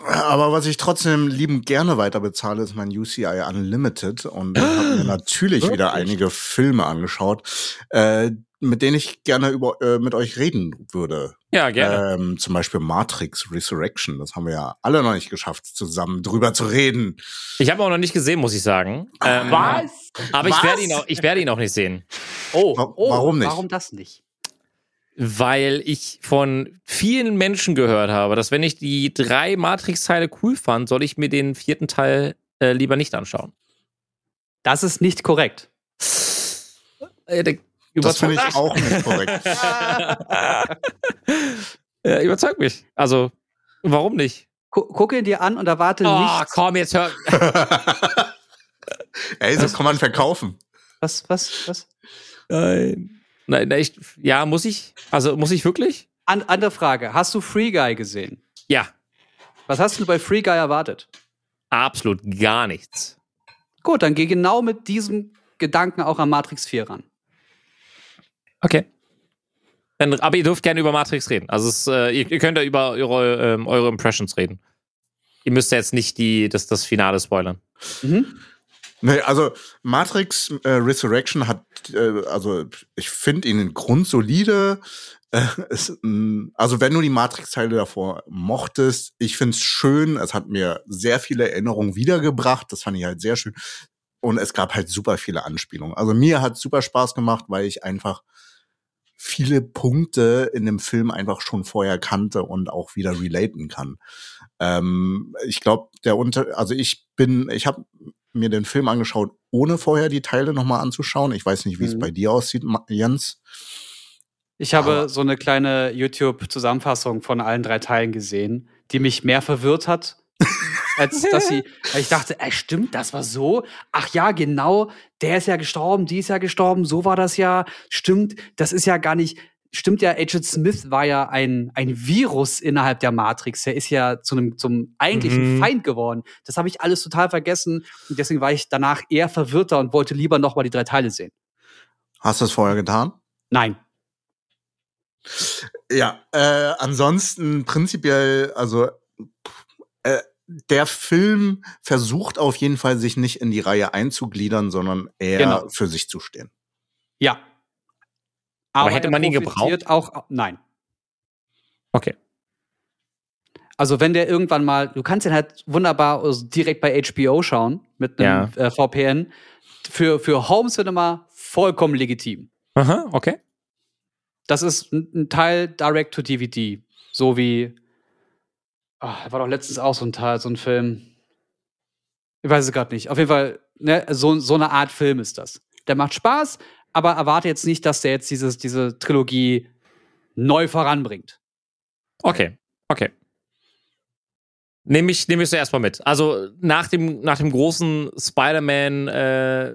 Aber was ich trotzdem liebend gerne weiter bezahle, ist mein UCI Unlimited und habe mir <gasps> natürlich wieder Wirklich? einige Filme angeschaut, äh, mit denen ich gerne über äh, mit euch reden würde. Ja, gerne. Ähm, zum Beispiel Matrix Resurrection. Das haben wir ja alle noch nicht geschafft, zusammen drüber zu reden. Ich habe auch noch nicht gesehen, muss ich sagen. Ähm, Aber ich Was? werde ihn auch, ich werde ihn auch nicht sehen, Oh, oh, warum nicht? Warum das nicht? weil ich von vielen Menschen gehört habe, dass wenn ich die drei Matrix-Teile cool fand, soll ich mir den vierten Teil äh, lieber nicht anschauen. Das ist nicht korrekt. Äh, der Das finde ich auch nicht korrekt. <laughs> äh, überzeugt mich. Also, warum nicht? Gu guck ihn dir an und erwarte Oh, nichts. komm, jetzt hör. <laughs> Ey, so kann man verkaufen. Was, was, was? Nein. Nein, nein, ich, ja, muss ich? Also, muss ich wirklich? An andere Frage. Hast du Free Guy gesehen? Ja, Was hast du bei Free Guy erwartet? absolut gar nichts. Gut, dann geh genau mit diesem Gedanken auch an Matrix 4 ran. Okay. Dann, aber ihr dürft gerne über Matrix reden. Also es, äh, ihr, ihr könnt ja über eure, ähm, eure Impressions reden. Ihr müsst ja jetzt nicht die, das, das Finale spoilern. Mhm. Nee, also Matrix äh, Resurrection hat, äh, also ich finde ihn grundsolide. Äh, <laughs> es, mh, also wenn du die Matrix-Teile davor mochtest, ich find's schön. Es hat mir sehr viele Erinnerungen wiedergebracht. Das fand ich halt sehr schön. Und es gab halt super viele Anspielungen. Also mir hat super Spaß gemacht, weil ich einfach viele Punkte in dem Film einfach schon vorher kannte und auch wieder relaten kann. Ähm, ich glaube, der Unter, also ich bin, ich habe mir den Film angeschaut, ohne vorher die Teile nochmal anzuschauen. Ich weiß nicht, wie es Mhm. bei dir aussieht, Jens. Ich habe Aber- so eine kleine YouTube-Zusammenfassung von allen drei Teilen gesehen, die mich mehr verwirrt hat, als dass sie. weil Ich dachte, ey, stimmt, das war so. Ach ja, genau, der ist ja gestorben, die ist ja gestorben, so war das ja. Stimmt, das ist ja gar nicht. Stimmt ja, Agent Smith war ja ein, ein Virus innerhalb der Matrix. Er ist ja zu einem, zum eigentlichen Mhm. Feind geworden. Das habe ich alles total vergessen. Und deswegen war ich danach eher verwirrter und wollte lieber noch mal die drei Teile sehen. Hast du das vorher getan? Nein. Ja, äh, ansonsten prinzipiell, also äh, der Film versucht auf jeden Fall, sich nicht in die Reihe einzugliedern, sondern eher Genau. für sich zu stehen. Ja. Aber hätte er man ihn profitiert Auch, nein. Okay. Also wenn der irgendwann mal, du kannst den halt wunderbar direkt bei HBO schauen mit einem äh, VPN. Für, für Home Cinema vollkommen legitim. Aha, okay. Das ist ein, ein Teil Direct to DVD. So wie, da war doch letztens auch so ein Teil, so ein Film. Ich weiß es gerade nicht. Auf jeden Fall, ne, so, so eine Art Film ist das. Der macht Spaß, aber erwarte jetzt nicht, dass der jetzt dieses, diese Trilogie neu voranbringt. Okay, okay. Nehme ich, nehm ich so erstmal mit. Also nach dem, nach dem großen Spider-Man äh,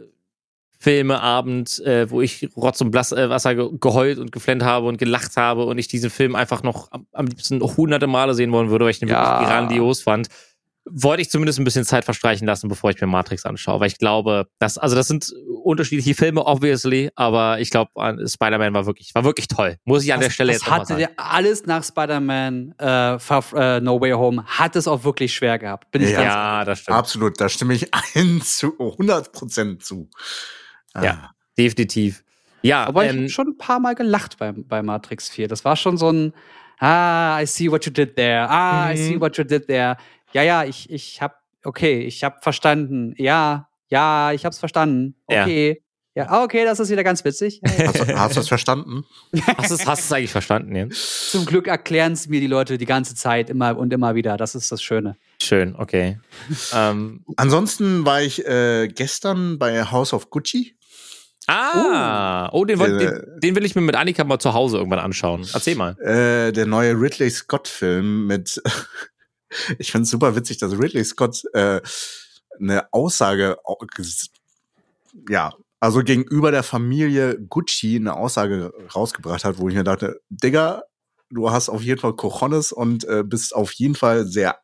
Filmeabend, äh, wo ich Rotz und Blass, äh, Wasser ge geheult und geflennt habe und gelacht habe und ich diesen Film einfach noch am, am liebsten hunderte Male sehen wollen würde, weil ich den Ja. wirklich grandios fand, wollte ich zumindest ein bisschen Zeit verstreichen lassen, bevor ich mir Matrix anschaue. Weil ich glaube, dass, also das sind unterschiedliche Filme, obviously, aber ich glaube, an- Spider-Man war wirklich, war wirklich toll. Muss ich an der Stelle das jetzt hatte sagen. der alles nach Spider-Man äh, äh, No Way Home hat es auch wirklich schwer gehabt. Bin ich Ja. ganz Ja, das stimmt. Absolut, da stimme ich <laughs> allen zu 100 Prozent zu. Ah. Ja. Definitiv. Ja, Aber ich ähm, habe schon ein paar Mal gelacht bei, bei Matrix 4. Das war schon so ein Ah, I see what you did there. Ah, I Mhm. see what you did there. Ja, ja, ich, ich hab, okay, ich hab verstanden. Ja, ja, ich hab's verstanden. Ja. Okay. Ja, ah, okay, das ist wieder ganz witzig. Ja, <laughs> ja. Hast, du- hast du das verstanden? <laughs> hast du es eigentlich verstanden, Jens? Zum Glück erklären es mir die Leute die ganze Zeit immer und immer wieder. Das ist das Schöne. Schön, okay. <laughs> ähm, Ansonsten war ich äh, gestern bei House of Gucci. Ah, oh, den, wollt- Der- den, den will ich mir mit Annika mal zu Hause irgendwann anschauen. Erzähl mal. Äh, der neue Ridley Scott-Film mit. <laughs> ich finde es super witzig, dass Ridley Scott äh, eine Aussage, ja, also gegenüber der Familie Gucci eine Aussage rausgebracht hat, wo ich mir dachte, Digga, du hast auf jeden Fall Cojones und äh, bist auf jeden Fall sehr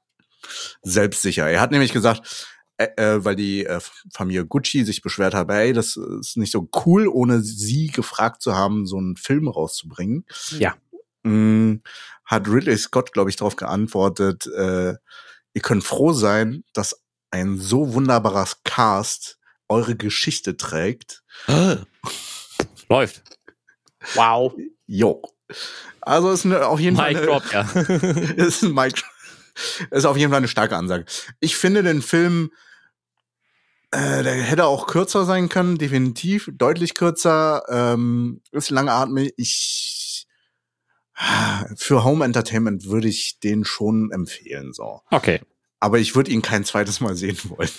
selbstsicher. Er hat nämlich gesagt, äh, weil die äh, Familie Gucci sich beschwert hat, hey, das ist nicht so cool, ohne sie gefragt zu haben, so einen Film rauszubringen. Ja. Mm, hat Ridley Scott, glaube ich, darauf geantwortet, äh, ihr könnt froh sein, dass ein so wunderbarer Cast eure Geschichte trägt. Läuft. Wow. Jo. Also ist eine, auf jeden Fall Mic drop, ja. <laughs> ist ein Mic ist auf jeden Fall eine starke Ansage. Ich finde den Film, äh, der hätte auch kürzer sein können, definitiv, deutlich kürzer, ähm, ist langatmig. Ich für Home Entertainment würde ich den schon empfehlen, so. Okay. Aber ich würde ihn kein zweites Mal sehen wollen.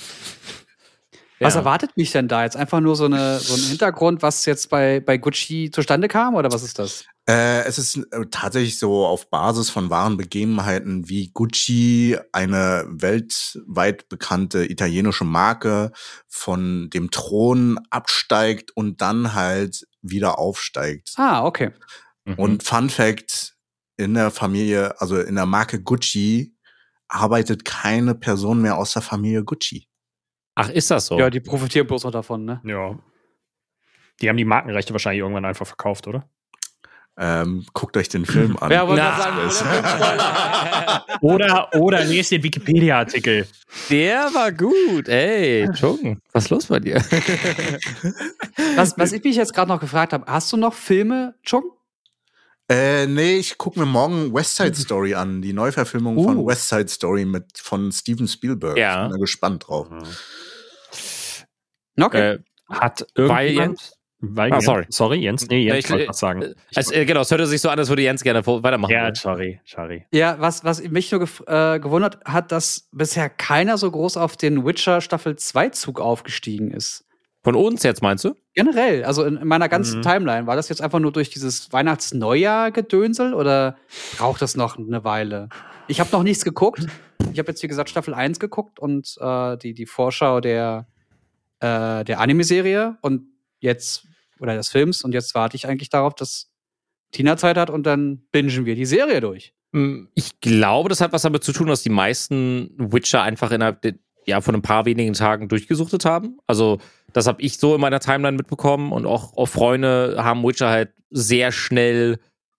Was Ja. erwartet mich denn da? Jetzt einfach nur so, eine, so ein Hintergrund, was jetzt bei, bei Gucci zustande kam oder was ist das? Äh, es ist äh, tatsächlich so auf Basis von wahren Begebenheiten, wie Gucci, eine weltweit bekannte italienische Marke, von dem Thron absteigt und dann halt wieder aufsteigt. Ah, okay. Mhm. Und Fun Fact, in der Familie, also in der Marke Gucci, arbeitet keine Person mehr aus der Familie Gucci. Ach, ist das so? Ja, die profitieren bloß noch davon, ne? Ja. Die haben die Markenrechte wahrscheinlich irgendwann einfach verkauft, oder? Ähm, guckt euch den Film an. Ja, wollte sagen, <laughs> Oder, oder lest den Wikipedia-Artikel. Der war gut. Ey, Jung, was ist los bei dir? was, was ich mich jetzt gerade noch gefragt habe, hast du noch Filme, Chung? Äh, nee, ich guck mir morgen West Side Story an, die Neuverfilmung Uh. von West Side Story mit von Steven Spielberg. Ja. Ich bin da gespannt drauf. Okay. äh, Hat Weil irgendjemand... Weil Ah, Jens- sorry. Sorry, Jens. Nee, Jens Ich- wollte was sagen. es, äh, genau, es hörte sich so an, als würde Jens gerne vor- weitermachen. Ja, sorry, sorry. ja, was, was mich nur gef- äh, gewundert hat, dass bisher keiner so groß auf den Witcher Staffel 2 Zug aufgestiegen ist. Von uns jetzt, meinst du? Generell, also in, in meiner ganzen Mhm. Timeline, war das jetzt einfach nur durch dieses Weihnachts-Neujahr-Gedönsel oder braucht das noch eine Weile? Ich habe noch nichts geguckt. Ich habe jetzt, wie gesagt, Staffel 1 geguckt und äh, die, die Vorschau der, äh, der Anime-Serie und jetzt, oder des Films, und jetzt warte ich eigentlich darauf, dass Tina Zeit hat und dann bingen wir die Serie durch. Mm, Ich glaube, das hat was damit zu tun, dass die meisten Witcher einfach innerhalb ja, von ein paar wenigen Tagen durchgesuchtet haben. Also, das habe ich so in meiner Timeline mitbekommen und auch, auch Freunde haben Witcher halt sehr schnell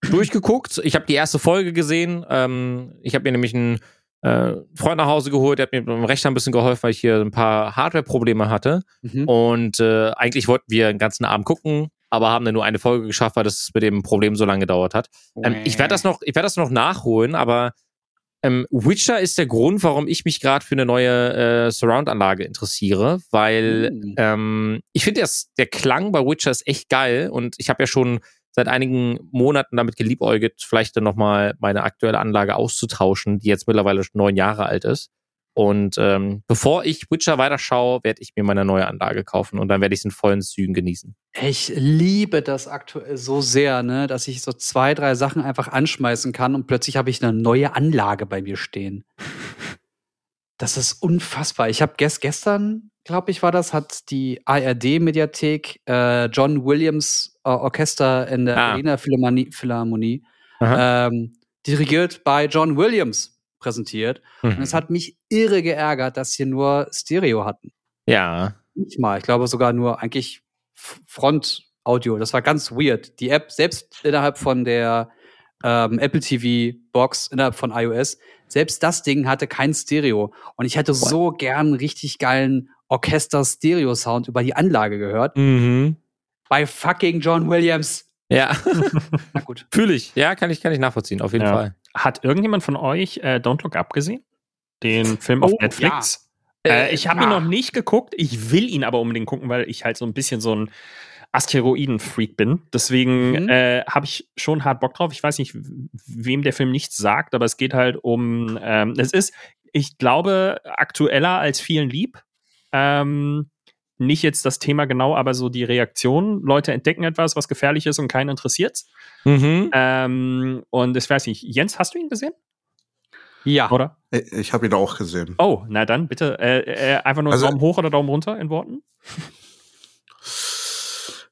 durchgeguckt. Ich habe die erste Folge gesehen. Ähm, ich habe mir nämlich einen äh, Freund nach Hause geholt, der hat mir beim Rechner ein bisschen geholfen, weil ich hier ein paar Hardware-Probleme hatte. Mhm. Und äh, eigentlich wollten wir den ganzen Abend gucken, aber haben dann nur eine Folge geschafft, weil das mit dem Problem so lange gedauert hat. Ähm, ich werde das noch, ich werde das noch nachholen, aber ähm, Witcher ist der Grund, warum ich mich gerade für eine neue äh, Surround-Anlage interessiere, weil Hm. ähm, ich finde, der Klang bei Witcher ist echt geil und ich habe ja schon seit einigen Monaten damit geliebäugelt, vielleicht dann nochmal meine aktuelle Anlage auszutauschen, die jetzt mittlerweile schon neun Jahre alt ist. Und ähm, bevor ich Witcher weiterschaue, werde ich mir meine neue Anlage kaufen und dann werde ich es in vollen Zügen genießen. Ich liebe das aktuell so sehr, ne, dass ich so zwei, drei Sachen einfach anschmeißen kann und plötzlich habe ich eine neue Anlage bei mir stehen. Das ist unfassbar. Ich habe gest gestern, glaube ich, war das, hat die ARD-Mediathek äh, John Williams äh, Orchester in der Ah. Berliner Philharmonie, Philharmonie ähm, dirigiert bei John Williams präsentiert. Und Mhm. es hat mich irre geärgert, dass sie nur Stereo hatten. Ja. Nicht mal. Ich glaube sogar nur eigentlich F- Front-Audio. Das war ganz weird. Die App, selbst innerhalb von der ähm, Apple TV Box, innerhalb von iOS, selbst das Ding hatte kein Stereo. Und ich hätte so gern einen richtig geilen Orchester-Stereo-Sound über die Anlage gehört. Mhm. Bei fucking John Williams. Ja, <laughs> Na gut. <laughs> fühle ich. Ja, kann ich, kann ich nachvollziehen, auf jeden Ja. Fall. Hat irgendjemand von euch äh, Don't Look Up gesehen? Den Film auf Oh, Netflix? ja. Äh, ich habe ihn noch nicht geguckt. Ich will ihn aber unbedingt gucken, weil ich halt so ein bisschen so ein Asteroiden-Freak bin. Deswegen Mhm. äh, habe ich schon hart Bock drauf. Ich weiß nicht, wem der Film nichts sagt, aber es geht halt um. Ähm, es ist, ich glaube, aktueller als vielen lieb. Ähm, nicht jetzt das Thema genau, aber so die Reaktion. Leute entdecken etwas, was gefährlich ist und keinen interessiert's. Mhm. Ähm, und ich weiß nicht, Jens, hast du ihn gesehen? Ja. Oder? Ich ich habe ihn auch gesehen. Oh, na dann bitte. Äh, äh, einfach nur Also- Daumen hoch oder Daumen runter in Worten?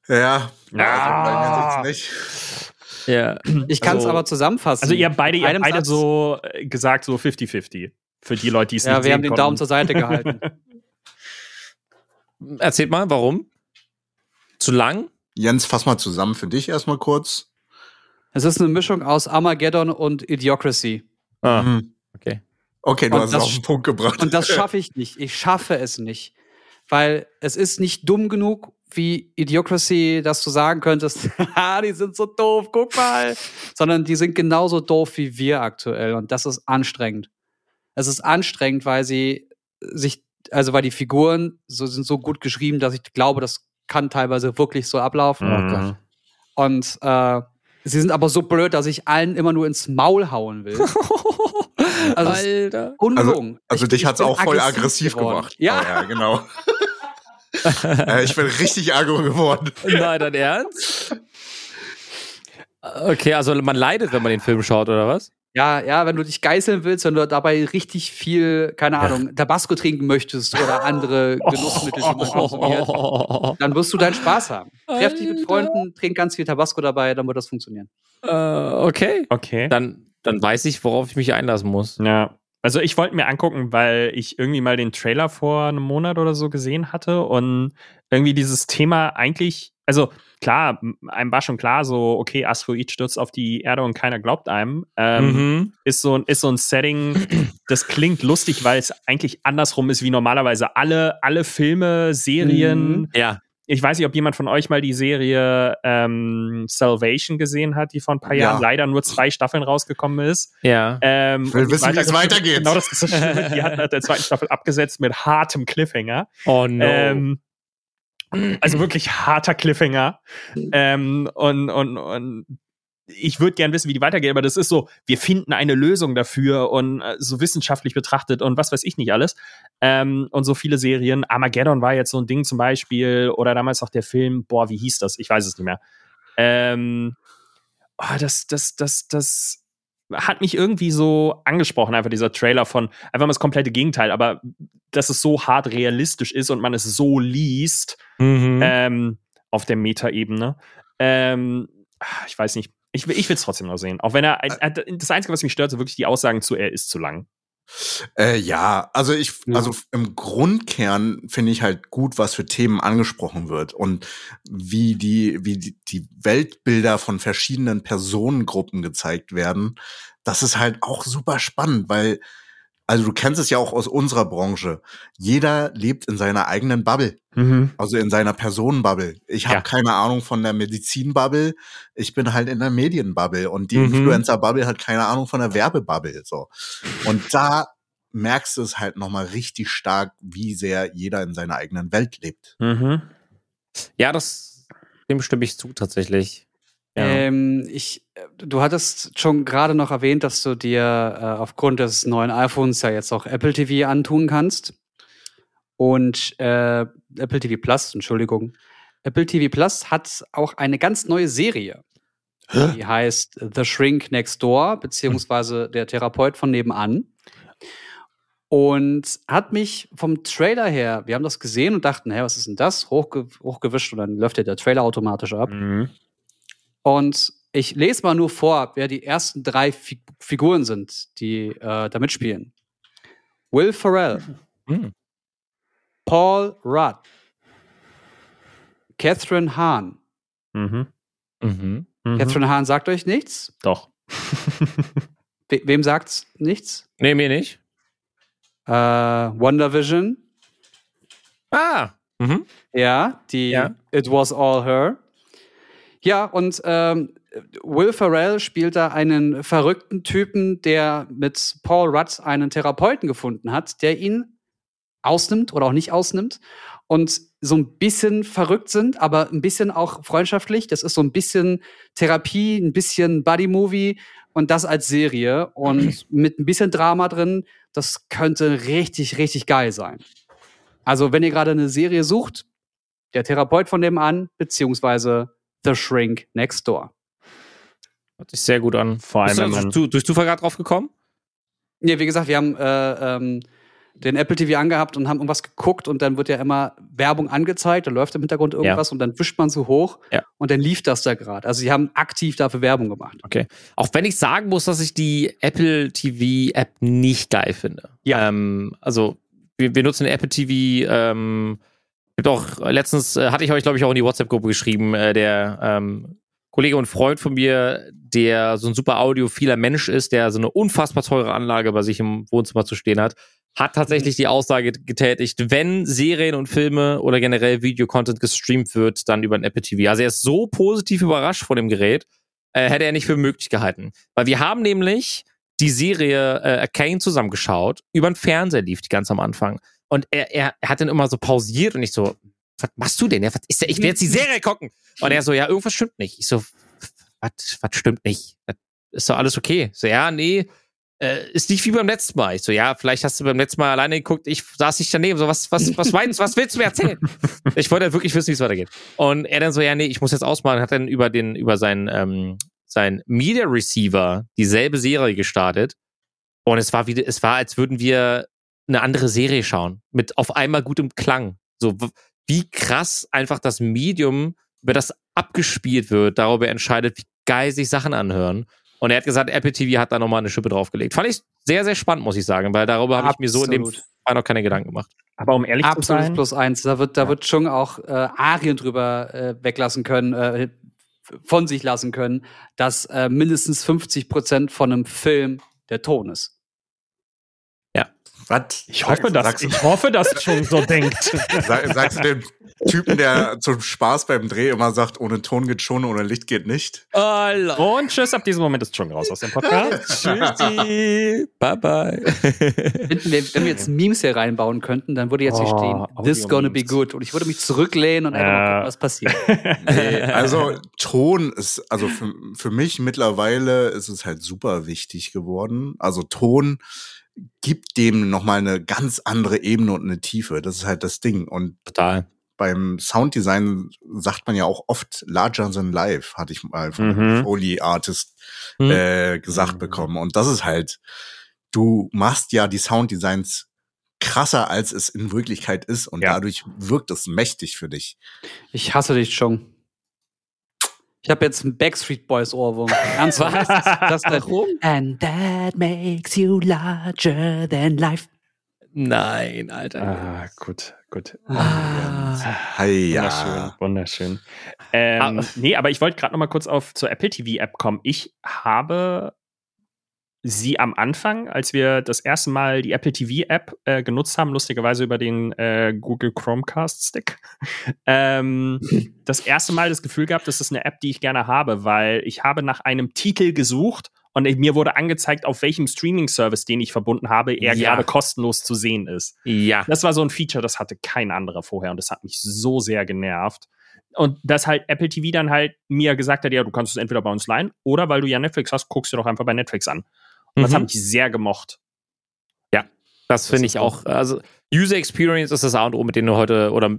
Ja, Ah. also, nicht. Ja. Ich kann es Also- aber zusammenfassen. Also ihr habt beide, ihr habt Einem beide Satz. so äh, gesagt, so 50-50. Für die Leute, die es Ja, nicht wir sehen haben den konnten. Daumen zur Seite gehalten. <laughs> Erzählt mal, warum? Zu lang? Jens, fass mal zusammen für dich erstmal kurz. es ist eine Mischung aus Armageddon und Idiocracy. Ah, Mhm. okay. Okay, du Und hast es das- auf den Punkt gebracht. Und das <laughs> schaffe ich nicht. Ich schaffe es nicht. Weil es ist nicht dumm genug wie Idiocracy, dass du sagen könntest, <laughs> die sind so doof, guck mal. Sondern die sind genauso doof wie wir aktuell. Und das ist anstrengend. Es ist anstrengend, weil sie sich, also weil die Figuren so, sind so gut geschrieben, dass ich glaube, das kann teilweise wirklich so ablaufen. Mhm. Und äh, sie sind aber so blöd, dass ich allen immer nur ins Maul hauen will. <laughs> Also Alter. ungelogen. Also Ich- dich ich hat's auch voll aggressiv geworden. gemacht. Ja. Oh, ja genau. <laughs> äh, ich bin richtig aggro geworden. Nein, dein Ernst? <laughs> Okay, also man leidet, wenn man den Film schaut, oder was? Ja, ja, wenn du dich geißeln willst, wenn du dabei richtig viel, keine Ahnung, Tabasco trinken möchtest oder andere <laughs> Genussmittel, die man konsumiert, dann wirst du deinen Spaß haben. Treff dich mit. Freunden, trink ganz viel Tabasco dabei, dann wird das funktionieren. Äh, okay. Okay. Dann, dann weiß ich, worauf ich mich einlassen muss. Ja. Also ich wollte mir angucken, weil ich irgendwie mal den Trailer vor einem Monat oder so gesehen hatte und irgendwie dieses Thema eigentlich, also klar, einem war schon klar, so, okay, Asteroid stürzt auf die Erde und keiner glaubt einem. Ähm, Mhm. ist, so, ein- ist so ein Setting, das klingt lustig, weil es eigentlich andersrum ist wie normalerweise alle, alle Filme, Serien. Mhm. Ja. Ich weiß nicht, ob jemand von euch mal die Serie ähm, Salvation gesehen hat, die vor ein paar Ja. Jahren leider nur zwei Staffeln rausgekommen ist. Ja. Ähm, Ich will wissen, wie es weitergeht. Genau, das ist das Schlimme. Die hat nach der zweiten Staffel abgesetzt mit hartem Cliffhanger. Oh no. Ähm, also wirklich harter Cliffhanger. Ähm, und, und, und ich würde gern wissen, wie die weitergeht, aber das ist so, wir finden eine Lösung dafür und äh, so wissenschaftlich betrachtet und was weiß ich nicht alles. Ähm, und so viele Serien. Armageddon war jetzt so ein Ding zum Beispiel oder damals auch der Film, boah, wie hieß das? Ich weiß es nicht mehr. Ähm, oh, das, das, das, das hat mich irgendwie so angesprochen, einfach dieser Trailer von einfach mal das komplette Gegenteil, aber dass es so hart realistisch ist und man es so liest mhm. ähm, auf der Meta-Ebene. Ähm, ich weiß nicht. Ich, will- ich will es trotzdem noch sehen. Auch wenn er. Das Einzige, was mich stört, sind wirklich die Aussagen zu, er ist zu lang. Äh, ja, also ich, Ja. also im Grundkern finde ich halt gut, was für Themen angesprochen wird und wie die, wie die, die Weltbilder von verschiedenen Personengruppen gezeigt werden. Das ist halt auch super spannend, weil, also du kennst es ja auch aus unserer Branche. Jeder lebt in seiner eigenen Bubble. Also in seiner Personenbubble. Ich habe Ja. keine Ahnung von der Medizinbubble. Ich bin halt in der Medienbubble und die Mhm. Influencer-Bubble hat keine Ahnung von der Werbebubble. So. Und da merkst du es halt nochmal richtig stark, wie sehr jeder in seiner eigenen Welt lebt. Mhm. ja, das dem stimme ich zu tatsächlich. Ja. Ähm, ich, äh, du hattest schon gerade noch erwähnt, dass du dir äh, aufgrund des neuen iPhones ja jetzt auch Apple TV antun kannst. Und äh, Apple TV Plus, Entschuldigung. Apple TV Plus hat auch eine ganz neue Serie. Die heißt The Shrink Next Door, beziehungsweise der Therapeut von nebenan. Und hat mich vom Trailer her, wir haben das gesehen und dachten, hä, was ist denn das? Hochge hochgewischt und dann läuft ja der Trailer automatisch ab. Mhm. Und ich lese mal nur vor, wer die ersten drei Fi Figuren sind, die äh, da mitspielen. Will Ferrell, Hm. Paul Rudd, Catherine Hahn. Mhm. Mhm. Mhm. Catherine Hahn sagt euch nichts? Doch. <laughs> We wem sagt's nichts? Nee, mir nicht. Äh, Wonder Vision, Ah. Mhm. ja, die Ja. It Was All Her. Ja, und ähm, Will Ferrell spielt da einen verrückten Typen, der mit Paul Rudd einen Therapeuten gefunden hat, der ihn ausnimmt oder auch nicht ausnimmt und so ein bisschen verrückt sind, aber ein bisschen auch freundschaftlich. Das ist so ein bisschen Therapie, ein bisschen Buddy-Movie und das als Serie und <clears throat> mit ein bisschen Drama drin. Das könnte richtig, richtig geil sein. Also, wenn ihr gerade eine Serie sucht, der Therapeut von dem an, beziehungsweise The Shrink Next Door. Hört sich sehr gut an. Vor allem, Bist du man. durch, Zufall gerade drauf gekommen? Ja, wie gesagt, wir haben äh, ähm, den Apple TV angehabt und haben irgendwas geguckt und dann wird ja immer Werbung angezeigt, da läuft im Hintergrund irgendwas und dann wischt man so hoch Ja. und dann lief das da gerade. Also sie haben aktiv dafür Werbung gemacht. Okay. Auch wenn ich sagen muss, dass ich die Apple TV App nicht geil finde. Ja. Ähm, also wir, wir nutzen Apple TV. Ähm, gibt auch letztens äh, hatte ich euch glaube ich auch in die WhatsApp-Gruppe geschrieben. Äh, der ähm, Kollege und Freund von mir, der so ein super audiophiler Mensch ist, der so eine unfassbar teure Anlage bei sich im Wohnzimmer zu stehen hat, hat tatsächlich die Aussage getätigt, wenn Serien und Filme oder generell Videocontent gestreamt wird, dann über ein Apple TV. Also er ist so positiv überrascht von dem Gerät, äh, hätte er nicht für möglich gehalten. Weil wir haben nämlich die Serie äh, Arcane zusammengeschaut, über den Fernseher lief die ganz am Anfang. Und er, er, er hat dann immer so pausiert und ich so, was machst du denn? Ja, was ist der? Ich will jetzt die Serie gucken. Und er so, ja, irgendwas stimmt nicht. Ich so, was, was stimmt nicht? Das ist doch alles okay. So, ja, nee, äh, ist nicht wie beim letzten Mal. Ich so, ja, vielleicht hast du beim letzten Mal alleine geguckt, ich saß nicht daneben. So, was, was, was meinst was willst du mir erzählen? ich wollte halt wirklich wissen, wie es weitergeht. Und er dann so, ja, nee, ich muss jetzt ausmachen, hat dann über den, über seinen, ähm, sein Media Receiver dieselbe Serie gestartet. Und es war wieder, es war, als würden wir eine andere Serie schauen. Mit auf einmal gutem Klang. So, wie krass einfach das Medium, über das abgespielt wird, darüber entscheidet, wie geil sich Sachen anhören. Und er hat gesagt, Apple TV hat da nochmal eine Schippe draufgelegt. Fand ich sehr, sehr spannend, muss ich sagen, weil darüber habe ich mir so in dem. Fall noch keine Gedanken gemacht. Aber um ehrlich zu Absolut sein, plus eins. Da wird, da Ja. wird Chung auch äh, Arien drüber äh, weglassen können, äh, von sich lassen können, dass äh, mindestens 50 Prozent von einem Film der Ton ist. Was? ich hoffe, dass sagst, ich hoffe, dass schon so denkt. <laughs> sag, sagst du dem Typen, der zum Spaß beim Dreh immer sagt, ohne Ton geht schon, ohne Licht geht nicht? Oh, Und tschüss, ab diesem Moment ist schon raus aus dem Podcast. <laughs> Tschüssi. bye bye. Wenn wir, wenn wir jetzt Memes hier reinbauen könnten, dann würde jetzt hier Oh, stehen, this gonna be good. Und ich würde mich zurücklehnen und einfach mal Ja. gucken, was passiert. <laughs> Nee, also Ton ist, also für, für mich mittlerweile ist es halt super wichtig geworden. Also Ton gibt dem nochmal eine ganz andere Ebene und eine Tiefe. Das ist halt das Ding. Und Total. beim Sounddesign sagt man ja auch oft larger than life, hatte ich mal von einem Mhm. Foley Artist Mhm. äh, gesagt Mhm. bekommen. Und das ist halt, du machst ja die Sounddesigns krasser, als es in Wirklichkeit ist. Und Ja. dadurch wirkt es mächtig für dich. Ich hasse dich, Chung. Ich habe jetzt einen Backstreet Boys Ohrwurm. <laughs> Ernsthaft? Das, das, Warum? And that makes you larger than life. Nein, Alter. ah, gut, gut. Ah. Hey, Wunderschön, ja. wunderschön. Ähm, Aber- nee, aber ich wollte gerade noch mal kurz auf zur Apple TV App kommen. Ich habe sie am Anfang, als wir das erste Mal die Apple TV App äh, genutzt haben, lustigerweise über den äh, Google Chromecast Stick, <laughs> ähm, <laughs> das erste Mal das Gefühl gehabt, das ist eine App, die ich gerne habe, weil ich habe nach einem Titel gesucht und mir wurde angezeigt, auf welchem Streaming-Service, den ich verbunden habe, er Ja. gerade kostenlos zu sehen ist. Ja. Das war so ein Feature, das hatte kein anderer vorher und das hat mich so sehr genervt. Und dass halt Apple TV dann halt mir gesagt hat, ja, du kannst es entweder bei uns leihen oder weil du ja Netflix hast, guckst du doch einfach bei Netflix an. Und das Mhm. habe ich sehr gemocht. Das finde ich auch. Also User Experience ist das A und O, mit dem du heute oder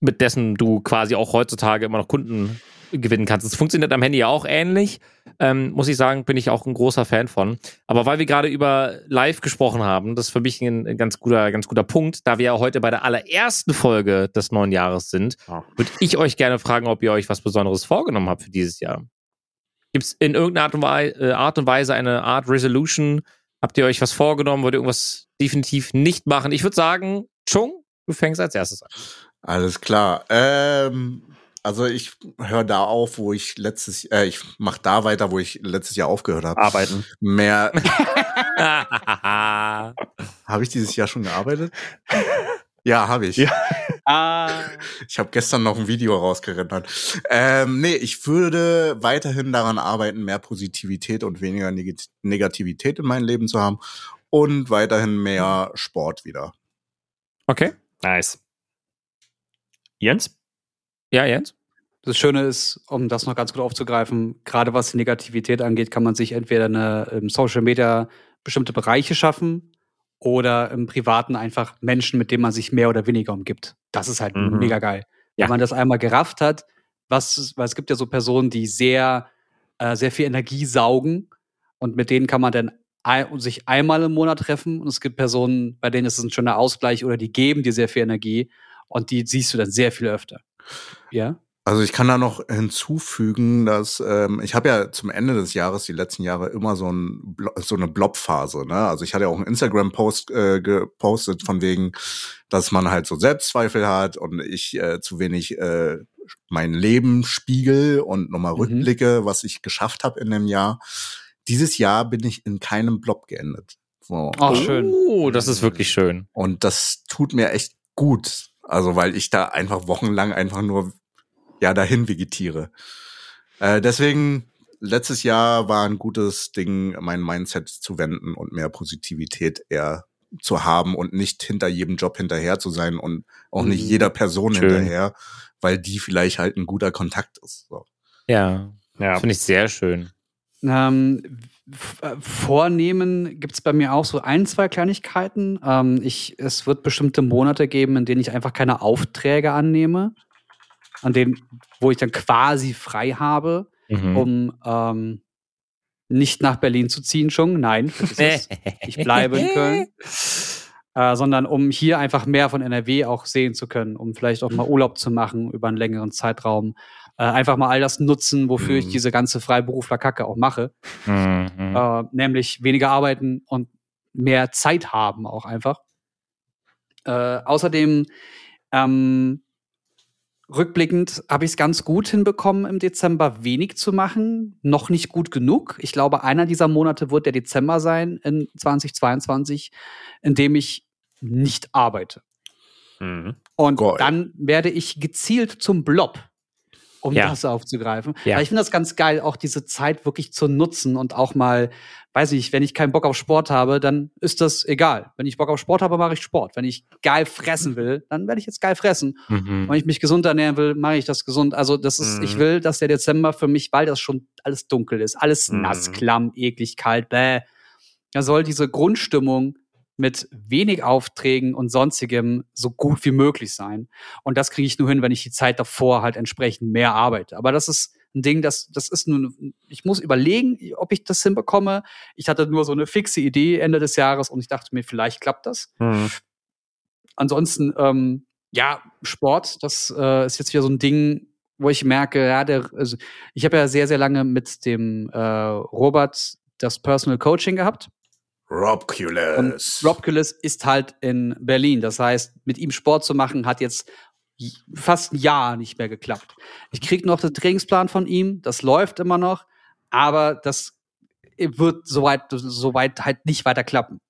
mit dessen du quasi auch heutzutage immer noch Kunden gewinnen kannst. Es funktioniert am Handy ja auch ähnlich. Ähm, muss ich sagen, bin ich auch ein großer Fan von. Aber weil wir gerade über Live gesprochen haben, das ist für mich ein, ganz guter, ganz guter Punkt, da wir ja heute bei der allerersten Folge des neuen Jahres sind, Ja. würde ich euch gerne fragen, ob ihr euch was Besonderes vorgenommen habt für dieses Jahr. Gibt es in irgendeiner Art und, Weise, äh, Art und Weise eine Art Resolution? Habt ihr euch was vorgenommen? Wollt ihr irgendwas definitiv nicht machen? Ich würde sagen, Chung, du fängst als erstes an. Alles klar. Ähm, also ich höre da auf, wo ich letztes, äh, ich mache da weiter, wo ich letztes Jahr aufgehört habe. Arbeiten. Mehr <laughs> habe ich dieses Jahr schon gearbeitet? Ja, habe ich. Ja. Ah. Ich habe gestern noch ein Video rausgerendert. Ähm, nee, ich würde weiterhin daran arbeiten, mehr Positivität und weniger Neg Negativität in meinem Leben zu haben und weiterhin mehr Sport wieder. okay. Nice. Jens? Ja, Jens? Das Schöne ist, um das noch ganz gut aufzugreifen, gerade was die Negativität angeht, kann man sich entweder eine im Social Media bestimmte Bereiche schaffen oder im Privaten einfach Menschen, mit denen man sich mehr oder weniger umgibt. Das ist halt Mhm. mega geil. Ja. wenn man das einmal gerafft hat, was, weil es gibt ja so Personen, die sehr, äh, sehr viel Energie saugen und mit denen kann man dann ein, sich einmal im Monat treffen und es gibt Personen, bei denen ist es ein schöner Ausgleich oder die geben dir sehr viel Energie und die siehst du dann sehr viel öfter. Ja? Also ich kann da noch hinzufügen, dass ähm, ich habe ja zum Ende des Jahres, die letzten Jahre, immer so, ein, so eine Blob-Phase. Ne? Also ich hatte ja auch einen Instagram-Post äh, gepostet von wegen, dass man halt so Selbstzweifel hat und ich äh, zu wenig äh, mein Leben spiegel und nochmal Mhm. rückblicke, was ich geschafft habe in dem Jahr. Dieses Jahr bin ich in keinem Blob geendet. So. Ach, schön. Oh, das ist wirklich schön. Und das tut mir echt gut. Also, weil ich da einfach wochenlang einfach nur, ja, dahin vegetiere. Äh, deswegen, letztes Jahr war ein gutes Ding, mein Mindset zu wenden und mehr Positivität eher zu haben und nicht hinter jedem Job hinterher zu sein und auch nicht Mhm. jeder Person Schön. hinterher, weil die vielleicht halt ein guter Kontakt ist. So. Ja, Ja. finde ich sehr schön. Ähm, äh, Vornehmen gibt es bei mir auch so ein, zwei Kleinigkeiten. Ähm, ich, es wird bestimmte Monate geben, in denen ich einfach keine Aufträge annehme, an denen, wo ich dann quasi frei habe, Mhm. um ähm, nicht nach Berlin zu ziehen schon. Nein, <laughs> ich bleibe in Köln. Äh, sondern um hier einfach mehr von NRW auch sehen zu können, um vielleicht auch mal Urlaub zu machen über einen längeren Zeitraum. Äh, einfach mal all das nutzen, wofür ich Mhm. diese ganze Freiberufler-Kacke auch mache. Mhm. Äh, nämlich weniger arbeiten und mehr Zeit haben auch einfach. Äh, außerdem, ähm, rückblickend habe ich es ganz gut hinbekommen, im Dezember wenig zu machen. Noch nicht gut genug. Ich glaube, einer dieser Monate wird der Dezember sein in 2022, in dem ich nicht arbeite. Mhm. Und Geil. dann werde ich gezielt zum Blob, um Ja. das aufzugreifen. Ja. Ich finde das ganz geil, auch diese Zeit wirklich zu nutzen und auch mal, weiß ich, wenn ich keinen Bock auf Sport habe, dann ist das egal. Wenn ich Bock auf Sport habe, mache ich Sport. Wenn ich geil fressen will, dann werde ich jetzt geil fressen. Mhm. Wenn ich mich gesund ernähren will, mache ich das gesund. Also das ist, Mhm. ich will, dass der Dezember für mich, weil das schon alles dunkel ist, alles Mhm. nass, klamm, eklig, kalt, bäh. Da soll diese Grundstimmung mit wenig Aufträgen und sonstigem so gut wie möglich sein. Und das kriege ich nur hin, wenn ich die Zeit davor halt entsprechend mehr arbeite. Aber das ist ein Ding, das, das ist nun, ich muss überlegen, ob ich das hinbekomme. Ich hatte nur so eine fixe Idee Ende des Jahres und ich dachte mir, vielleicht klappt das Mhm. ansonsten, ähm, ja, Sport, das äh, ist jetzt wieder so ein Ding, wo ich merke, ja, der, also ich habe ja sehr, sehr lange mit dem äh, Robert das Personal Coaching gehabt. Und Robculus. Robculus ist halt in Berlin. Das heißt, mit ihm Sport zu machen, hat jetzt fast ein Jahr nicht mehr geklappt. Ich krieg noch den Trainingsplan von ihm, das läuft immer noch, aber das wird soweit, soweit halt nicht weiter klappen.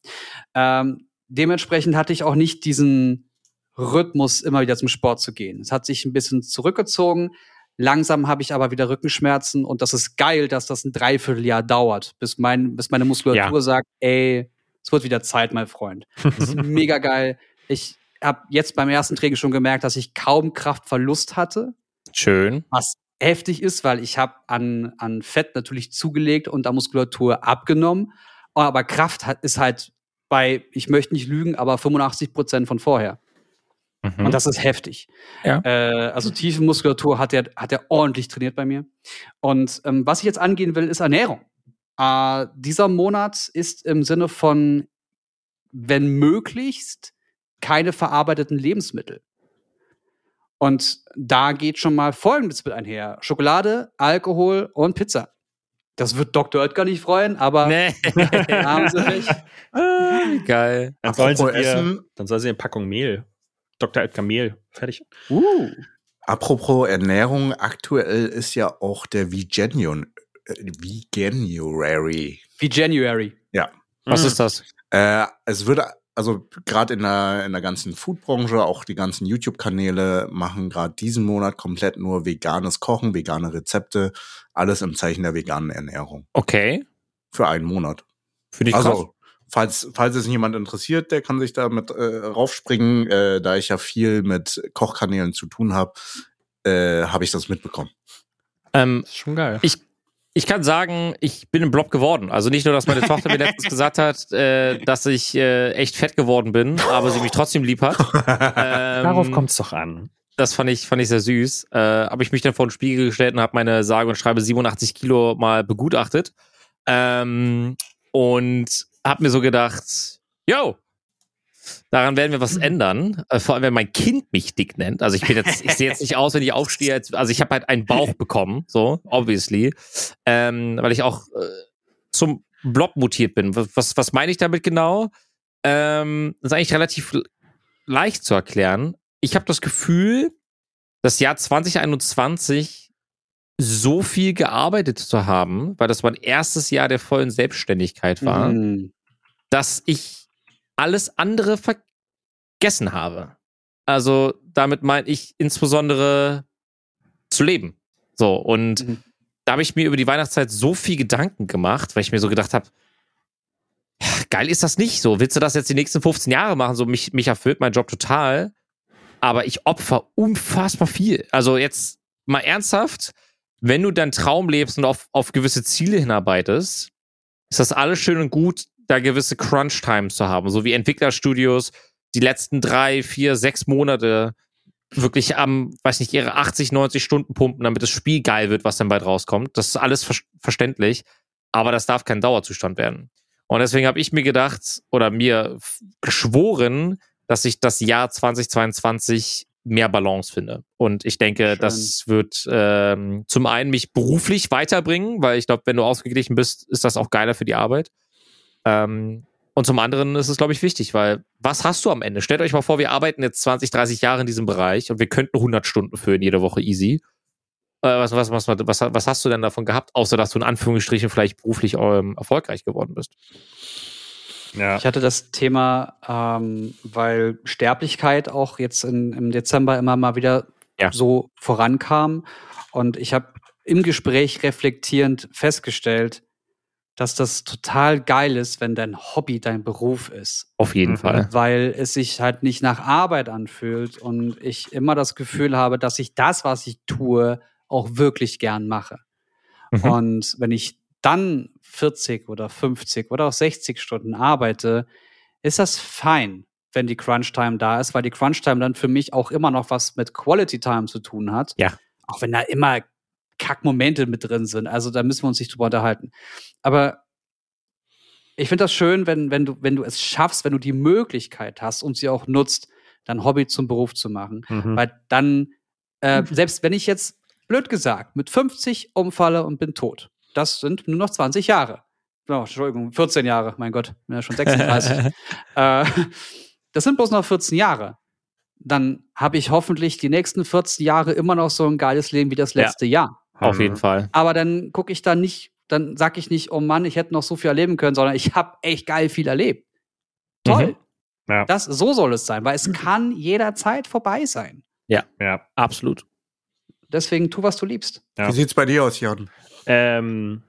Ähm, dementsprechend hatte ich auch nicht diesen Rhythmus, immer wieder zum Sport zu gehen. Es hat sich ein bisschen zurückgezogen. Langsam habe ich aber wieder Rückenschmerzen und das ist geil, dass das ein Dreivierteljahr dauert, bis, mein, bis meine Muskulatur sagt, ey, es wird wieder Zeit, mein Freund. Das ist <laughs> mega geil. Ich habe jetzt beim ersten Training schon gemerkt, dass ich kaum Kraftverlust hatte, Schön. was heftig ist, weil ich habe an, an Fett natürlich zugelegt und an Muskulatur abgenommen. Aber Kraft hat, ist halt bei, ich möchte nicht lügen, aber 85 Prozent von vorher. Mhm. Und das ist heftig. Ja. Äh, also tiefe Muskulatur hat er, hat er ordentlich trainiert bei mir. Und ähm, was ich jetzt angehen will, ist Ernährung. Äh, dieser Monat ist im Sinne von, wenn möglichst, keine verarbeiteten Lebensmittel. Und da geht schon mal Folgendes mit einher. Schokolade, Alkohol und Pizza. Das wird Dr. Oetker nicht freuen, aber nee. <laughs> haben sie recht. Ah, Geil. Dann sollen sie dir, Essen, dann soll sie eine Packung Mehl. Dr. Edgar Mehl. Fertig. Uh. apropos Ernährung, aktuell ist ja auch der Veganion, äh, Veganuary. Wie January. Was Mhm. ist das? Äh, es würde, also gerade in der, in der ganzen Foodbranche, auch die ganzen YouTube-Kanäle machen gerade diesen Monat komplett nur veganes Kochen, vegane Rezepte, alles im Zeichen der veganen Ernährung. Okay. Für einen Monat. Finde ich krass. Also, falls, falls es jemand interessiert, der kann sich da mit äh, raufspringen. Äh, da ich ja viel mit Kochkanälen zu tun habe, äh, habe ich das mitbekommen. Ähm, Das ist schon geil. ich, ich kann sagen, ich bin ein Blob geworden. Also nicht nur, dass meine Tochter mir letztens <laughs> gesagt hat, äh, dass ich äh, echt fett geworden bin, aber sie mich trotzdem lieb hat. <laughs> Ähm, Darauf kommt es doch an. Das fand ich, fand ich sehr süß. Äh, habe ich mich dann vor den Spiegel gestellt und habe meine sage und schreibe 87 Kilo mal begutachtet. Ähm, und habe mir so gedacht, yo, daran werden wir was ändern. Äh, vor allem, wenn mein Kind mich dick nennt. Also ich bin jetzt, ich sehe jetzt nicht aus, wenn ich aufstehe. Als, also ich habe halt einen Bauch bekommen, so, obviously. Ähm, weil ich auch äh, zum Blob mutiert bin. Was, was meine ich damit genau? Ähm, das ist eigentlich relativ leicht zu erklären. Ich habe das Gefühl, das Jahr 2021 so viel gearbeitet zu haben, weil das mein erstes Jahr der vollen Selbstständigkeit war, Mhm. dass ich alles andere vergessen habe. Also damit meine ich insbesondere zu leben. So, und Mhm. da habe ich mir über die Weihnachtszeit so viel Gedanken gemacht, weil ich mir so gedacht habe, geil ist das nicht so. Willst du das jetzt die nächsten 15 Jahre machen? So, mich, mich erfüllt mein Job total. Aber ich opfer unfassbar viel. Also jetzt mal ernsthaft, wenn du deinen Traum lebst und auf, auf gewisse Ziele hinarbeitest, ist das alles schön und gut, da gewisse Crunch-Times zu haben. So wie Entwicklerstudios die letzten drei, vier, sechs Monate wirklich am, weiß nicht, ihre 80, 90 Stunden pumpen, damit das Spiel geil wird, was dann bald rauskommt. Das ist alles ver verständlich. Aber das darf kein Dauerzustand werden. Und deswegen habe ich mir gedacht oder mir geschworen, dass ich das Jahr 2022 mehr Balance finde. Und ich denke, Schön. das wird ähm, zum einen mich beruflich weiterbringen, weil ich glaube, wenn du ausgeglichen bist, ist das auch geiler für die Arbeit. Ähm, und zum anderen ist es, glaube ich, wichtig, weil was hast du am Ende? Stellt euch mal vor, wir arbeiten jetzt 20, 30 Jahre in diesem Bereich und wir könnten 100 Stunden füllen jede Woche easy. Äh, was, was, was, was, was hast du denn davon gehabt, außer dass du in Anführungsstrichen vielleicht beruflich ähm, erfolgreich geworden bist? Ja. Ich hatte das Thema, ähm, weil Sterblichkeit auch jetzt in, im Dezember immer mal wieder Ja. so vorankam. Und ich habe im Gespräch reflektierend festgestellt, dass das total geil ist, wenn dein Hobby dein Beruf ist. Auf jeden Mhm. Fall. Weil es sich halt nicht nach Arbeit anfühlt und ich immer das Gefühl habe, dass ich das, was ich tue, auch wirklich gern mache. Mhm. Und wenn ich dann 40 oder 50 oder auch 60 Stunden arbeite, ist das fein, wenn die Crunch-Time da ist, weil die Crunch-Time dann für mich auch immer noch was mit Quality-Time zu tun hat. Ja. Auch wenn da immer Kackmomente mit drin sind. Also da müssen wir uns nicht drüber unterhalten. Aber ich finde das schön, wenn, wenn, du, wenn du es schaffst, wenn du die Möglichkeit hast und sie auch nutzt, dein Hobby zum Beruf zu machen. Mhm. Weil dann, äh, selbst wenn ich jetzt, blöd gesagt, mit 50 umfalle und bin tot, das sind nur noch 20 Jahre. Oh, Entschuldigung, 14 Jahre, mein Gott, bin ja schon 36. <laughs> äh, das sind bloß noch 14 Jahre. Dann habe ich hoffentlich die nächsten 14 Jahre immer noch so ein geiles Leben wie das Ja. letzte Jahr. Auf Mhm. jeden Fall. Aber dann gucke ich da nicht, dann sag ich nicht, oh Mann, ich hätte noch so viel erleben können, sondern ich habe echt geil viel erlebt. Toll. Mhm. Ja. Das, so soll es sein, weil es kann jederzeit vorbei sein. Ja. Absolut. Deswegen tu, was du liebst. Ja. Wie sieht's bei dir aus, Jan? Ähm,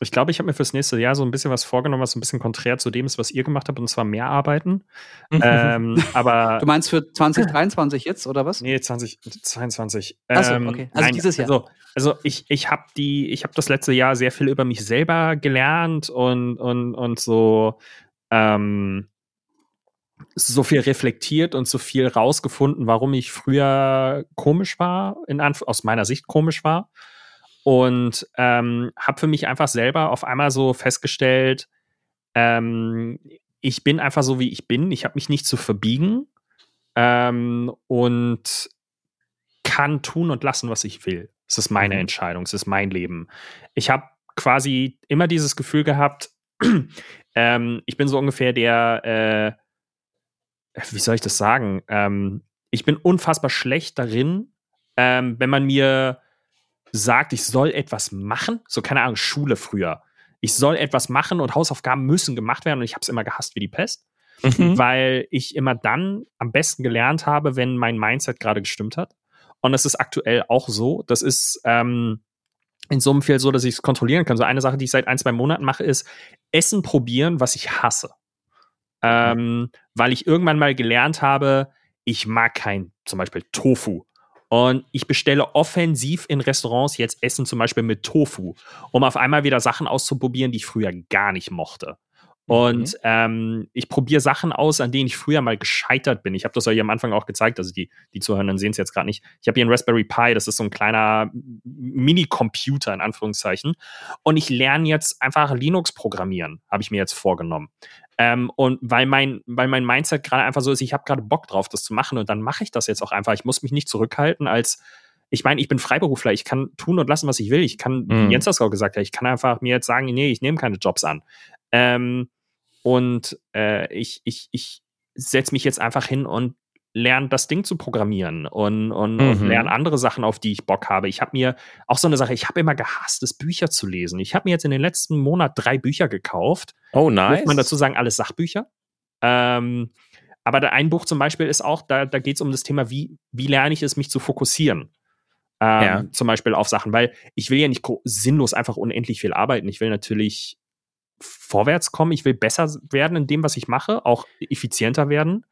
ich glaube, ich habe mir fürs nächste Jahr so ein bisschen was vorgenommen, was ein bisschen konträr zu dem ist, was ihr gemacht habt, und zwar mehr arbeiten. ähm, aber Du meinst für 2023 jetzt, oder was? Nee, 2022. Ach so, Ähm, okay. Also dieses Jahr. Also, also ich, ich habe die, ich habe das letzte Jahr sehr viel über mich selber gelernt und, und, und so, ähm, so viel reflektiert und so viel rausgefunden, warum ich früher komisch war, in Anf aus meiner Sicht komisch war. Und ähm, habe für mich einfach selber auf einmal so festgestellt, ähm, ich bin einfach so, wie ich bin. Ich habe mich nicht zu verbiegen ähm, und kann tun und lassen, was ich will. Es ist meine Mhm. Entscheidung, es ist mein Leben. Ich habe quasi immer dieses Gefühl gehabt, <clears throat> ähm, ich bin so ungefähr der, äh, wie soll ich das sagen? Ähm, ich bin unfassbar schlecht darin, ähm, wenn man mir sagt, ich soll etwas machen, so keine Ahnung, Schule früher. Ich soll etwas machen und Hausaufgaben müssen gemacht werden und ich habe es immer gehasst wie die Pest Mhm. weil ich immer dann am besten gelernt habe, wenn mein Mindset gerade gestimmt hat. Und das ist aktuell auch so. Das ist ähm, in so einem Fall so, dass ich es kontrollieren kann. So eine Sache, die ich seit ein, zwei Monaten mache, ist Essen probieren, was ich hasse. Ähm, weil ich irgendwann mal gelernt habe, ich mag kein zum Beispiel Tofu. Und ich bestelle offensiv in Restaurants jetzt Essen zum Beispiel mit Tofu, um auf einmal wieder Sachen auszuprobieren, die ich früher gar nicht mochte. Und ähm, ich probiere Sachen aus, an denen ich früher mal gescheitert bin. Ich habe das euch am Anfang auch gezeigt, also die, die Zuhörenden sehen es jetzt gerade nicht. Ich habe hier einen Raspberry Pi, das ist so ein kleiner Mini-Computer in Anführungszeichen. Und ich lerne jetzt einfach Linux programmieren, habe ich mir jetzt vorgenommen. Ähm, und weil mein, weil mein Mindset gerade einfach so ist, ich habe gerade Bock drauf, das zu machen und dann mache ich das jetzt auch einfach. Ich muss mich nicht zurückhalten als ich meine, ich bin Freiberufler, ich kann tun und lassen, was ich will. Ich kann, Mhm. wie Jens das auch gesagt hat, ich kann einfach mir jetzt sagen, nee, ich nehme keine Jobs an. Ähm, und äh, ich, ich, ich setze mich jetzt einfach hin und lerne das Ding zu programmieren und, und, und Mhm. lerne andere Sachen, auf die ich Bock habe. Ich habe mir auch so eine Sache, ich habe immer gehasst, es Bücher zu lesen. Ich habe mir jetzt in den letzten Monat drei Bücher gekauft. Oh, nice. Muss man dazu sagen, alles Sachbücher. Ähm, aber ein Buch zum Beispiel ist auch, da, da geht es um das Thema, wie, wie lerne ich es, mich zu fokussieren. Ähm, Ja. Zum Beispiel auf Sachen, weil ich will ja nicht sinnlos einfach unendlich viel arbeiten. Ich will natürlich vorwärts kommen, ich will besser werden in dem, was ich mache, auch effizienter werden.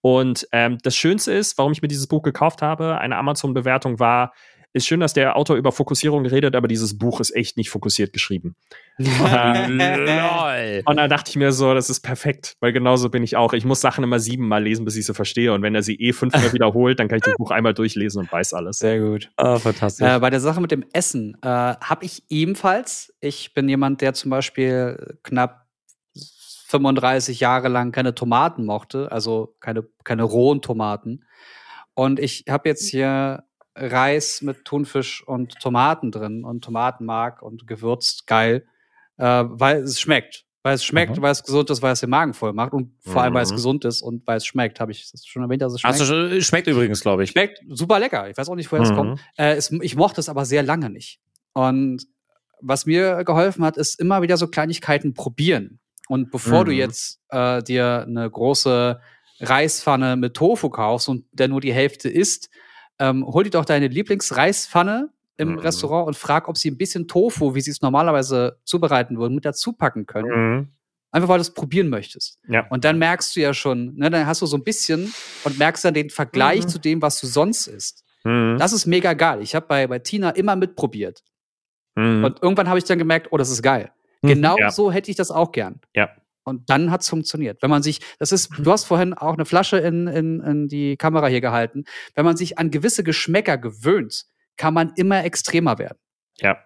Und ähm, das Schönste ist, warum ich mir dieses Buch gekauft habe, eine Amazon-Bewertung war, ist schön, dass der Autor über Fokussierung redet, aber dieses Buch ist echt nicht fokussiert geschrieben. Ähm, Lol. und da dachte ich mir so, das ist perfekt, weil genauso bin ich auch. Ich muss Sachen immer siebenmal lesen, bis ich sie verstehe. Und wenn er sie eh fünfmal <laughs> wiederholt, dann kann ich das Buch einmal durchlesen und weiß alles. Sehr gut. Oh, fantastisch. Äh, bei der Sache mit dem Essen äh, habe ich ebenfalls. Ich bin jemand, der zum Beispiel knapp 35 Jahre lang keine Tomaten mochte, also keine, keine rohen Tomaten. Und ich habe jetzt hier Reis mit Thunfisch und Tomaten drin und Tomatenmark und gewürzt, geil, äh, weil es schmeckt. Weil es schmeckt, Mhm. weil es gesund ist, weil es den Magen voll macht und vor allem, weil es Mhm. gesund ist und weil es schmeckt. Habe ich das schon erwähnt, dass es schmeckt? Schon, schmeckt übrigens, glaube ich. Schmeckt super lecker. Ich weiß auch nicht, woher es Mhm. kommt. Äh, es, ich mochte es aber sehr lange nicht. Und was mir geholfen hat, ist immer wieder so Kleinigkeiten probieren. Und bevor du Mhm. jetzt äh, dir eine große Reispfanne mit Tofu kaufst und der nur die Hälfte isst, ähm, hol dir doch deine Lieblingsreispfanne im Mhm. Restaurant und frag, ob sie ein bisschen Tofu, wie sie es normalerweise zubereiten würden, mit dazu packen können. Mhm. Einfach weil du es probieren möchtest. Ja. Und dann merkst du ja schon, ne, dann hast du so ein bisschen und merkst dann den Vergleich Mhm. zu dem, was du sonst isst. Mhm. Das ist mega geil. Ich habe bei, bei Tina immer mitprobiert. Mhm. Und irgendwann habe ich dann gemerkt, oh, das ist geil. Mhm. Genau Ja. so hätte ich das auch gern. Ja. Und dann hat es funktioniert. Wenn man sich, das ist, du hast vorhin auch eine Flasche in, in, in die Kamera hier gehalten. Wenn man sich an gewisse Geschmäcker gewöhnt, kann man immer extremer werden. Ja.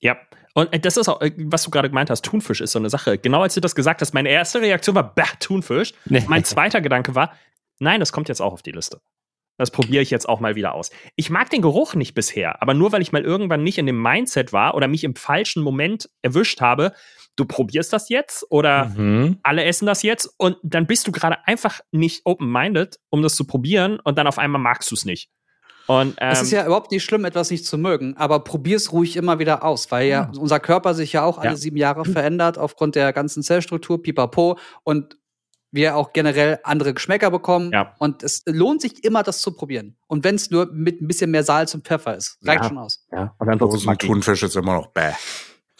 Ja. Und äh, das ist auch, äh, was du gerade gemeint hast, Thunfisch ist so eine Sache. Genau als du das gesagt hast, meine erste Reaktion war, bah, Thunfisch. Mein zweiter Gedanke war, nein, das kommt jetzt auch auf die Liste. Das probiere ich jetzt auch mal wieder aus. Ich mag den Geruch nicht bisher, aber nur weil ich mal irgendwann nicht in dem Mindset war oder mich im falschen Moment erwischt habe, du probierst das jetzt oder Mhm. alle essen das jetzt und dann bist du gerade einfach nicht open-minded, um das zu probieren und dann auf einmal magst du es nicht. Und ähm, Es ist ja überhaupt nicht schlimm, etwas nicht zu mögen, aber probier's ruhig immer wieder aus, weil ja unser Körper sich ja auch alle Ja. sieben Jahre verändert aufgrund der ganzen Zellstruktur, pipapo, und wir auch generell andere Geschmäcker bekommen. Ja. Und es lohnt sich immer, das zu probieren. Und wenn es nur mit ein bisschen mehr Salz und Pfeffer ist, reicht Ja. schon aus. ja, und dann Dosen. Thunfisch ist immer noch bäh.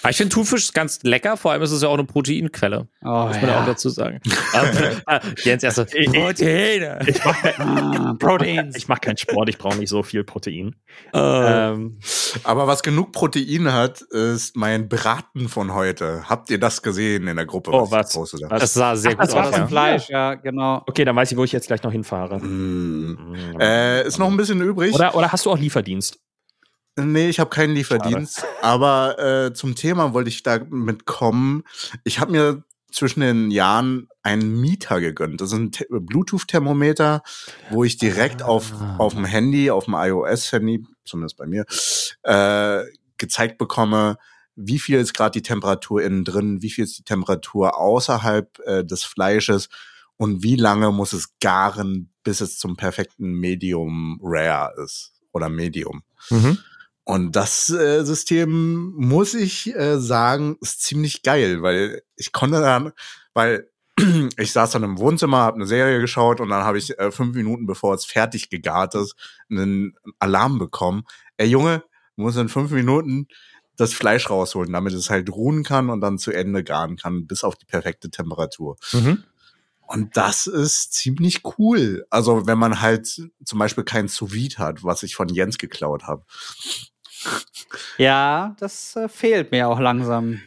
Aber ich finde Thunfisch ganz lecker, vor allem ist es ja auch eine Proteinquelle. Oh, Muss man ja auch dazu sagen. Aber, <laughs> Jens erst so, Proteine. Ich mache Ah, Proteins. ich mach keinen Sport, ich brauche nicht so viel Protein. Äh, Ähm, Aber was genug Protein hat, ist mein Braten von heute. Habt ihr das gesehen in der Gruppe? Oh, was? Was? das sah sehr Das gut war aus. von Ja. Fleisch, ja, genau. okay, dann weiß ich, wo ich jetzt gleich noch hinfahre. Mm. Äh, ist noch ein bisschen übrig. Oder, oder hast du auch Lieferdienst? Nee, ich habe keinen Lieferdienst. Aber äh, zum Thema wollte ich damit kommen. Ich habe mir zwischen den Jahren einen Mieter gegönnt. Das ist ein Te- Bluetooth-Thermometer, wo ich direkt auf, Ah. auf dem Handy, auf dem iOS-Handy, zumindest bei mir, äh, gezeigt bekomme, wie viel ist gerade die Temperatur innen drin, wie viel ist die Temperatur außerhalb äh, des Fleisches und wie lange muss es garen, bis es zum perfekten Medium Rare ist oder Medium. Mhm. Und das äh, System, muss ich äh, sagen, ist ziemlich geil, weil ich konnte dann, weil <clears throat> ich saß dann im Wohnzimmer, habe eine Serie geschaut und dann habe ich äh, fünf Minuten, bevor es fertig gegart ist, einen Alarm bekommen. Ey Junge, du musst in fünf Minuten das Fleisch rausholen, damit es halt ruhen kann und dann zu Ende garen kann, bis auf die perfekte Temperatur. Mhm. Und das ist ziemlich cool. Also wenn man halt zum Beispiel kein sous hat, was ich von Jens geklaut habe. Ja, das äh, fehlt mir auch langsam.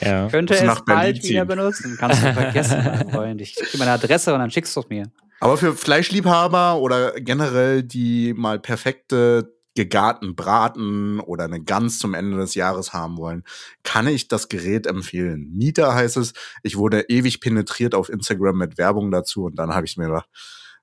Ja. Könnte es nach Berlin bald wieder ziehen. benutzen. Kannst du vergessen, mein <laughs> Freund. Ich gebe meine Adresse und dann schickst du es mir. Aber für Fleischliebhaber oder generell, die mal perfekte gegarten Braten oder eine Gans zum Ende des Jahres haben wollen, kann ich das Gerät empfehlen. Mieter heißt es. Ich wurde ewig penetriert auf Instagram mit Werbung dazu und dann habe ich mir gedacht,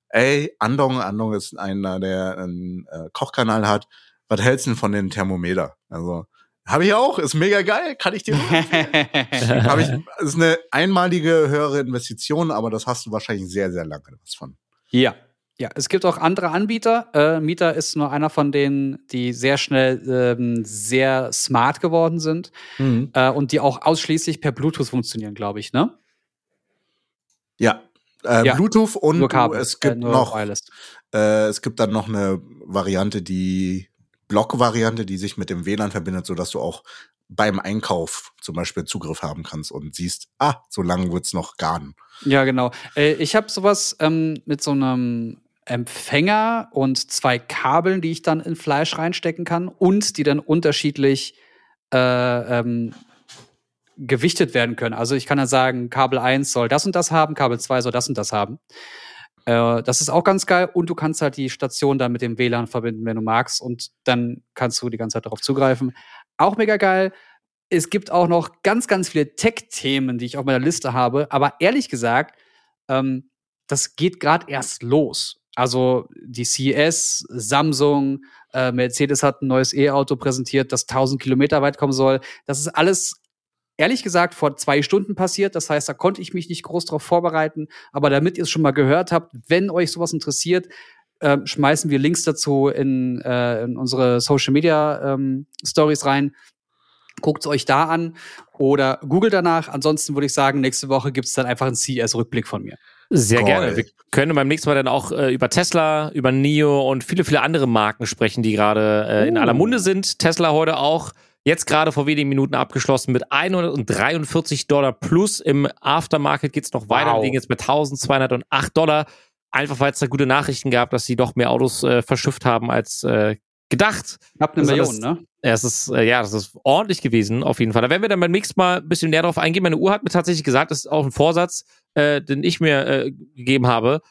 ey, Andong, Andong ist einer, der einen äh, Kochkanal hat. Was hältst du denn von den Thermometer? Also, habe ich auch, ist mega geil, kann ich dir nur empfehlen. <laughs> Hab ich, ist eine einmalige höhere Investition, aber das hast du wahrscheinlich sehr, sehr lange was von. Ja. Ja, es gibt auch andere Anbieter. Äh, Mieter ist nur einer von denen, die sehr schnell ähm, sehr smart geworden sind äh, und die auch ausschließlich per Bluetooth funktionieren, glaube ich, ne? Ja. Äh, Ja, Bluetooth und Kabel. es gibt äh, noch, Wireless. äh, es gibt dann noch eine Variante, die Block-Variante, die sich mit dem WLAN verbindet, sodass du auch beim Einkauf zum Beispiel Zugriff haben kannst und siehst, ah, so lange wird's noch garen. Ja, genau. Äh, ich habe sowas ähm, mit so einem Empfänger und zwei Kabeln, die ich dann in Fleisch reinstecken kann und die dann unterschiedlich äh, ähm, gewichtet werden können. Also ich kann dann sagen, Kabel 1 soll das und das haben, Kabel 2 soll das und das haben. Äh, das ist auch ganz geil und du kannst halt die Station dann mit dem WLAN verbinden, wenn du magst und dann kannst du die ganze Zeit darauf zugreifen. Auch mega geil. Es gibt auch noch ganz, ganz viele Tech-Themen, die ich auf meiner Liste habe, aber ehrlich gesagt, ähm, das geht gerade erst los. Also die CES, Samsung, äh, Mercedes hat ein neues E-Auto präsentiert, das 1000 Kilometer weit kommen soll. Das ist alles ehrlich gesagt vor zwei Stunden passiert. Das heißt, da konnte ich mich nicht groß darauf vorbereiten. Aber damit ihr es schon mal gehört habt, wenn euch sowas interessiert, äh, schmeißen wir Links dazu in, äh, in unsere Social Media ähm, Stories rein. Guckt es euch da an oder googelt danach. Ansonsten würde ich sagen, nächste Woche gibt es dann einfach einen CES-Rückblick von mir. Sehr Geil. gerne. Wir können beim nächsten Mal dann auch äh, über Tesla, über NIO und viele, viele andere Marken sprechen, die gerade äh, in Oh. aller Munde sind. Tesla heute auch jetzt gerade vor wenigen Minuten abgeschlossen mit 143 Dollar plus. Im Aftermarket geht's noch weiter. Wow. Wir liegen jetzt mit 1208 Dollar. Einfach weil es da gute Nachrichten gab, dass sie doch mehr Autos äh, verschifft haben als äh, gedacht. Knapp eine Also Million, das- ne? Ja, es ist, äh, ja, das ist ordentlich gewesen, auf jeden Fall. Da werden wir dann beim nächsten Mal ein bisschen näher drauf eingehen. Meine Uhr hat mir tatsächlich gesagt, das ist auch ein Vorsatz, äh, den ich mir äh, gegeben habe.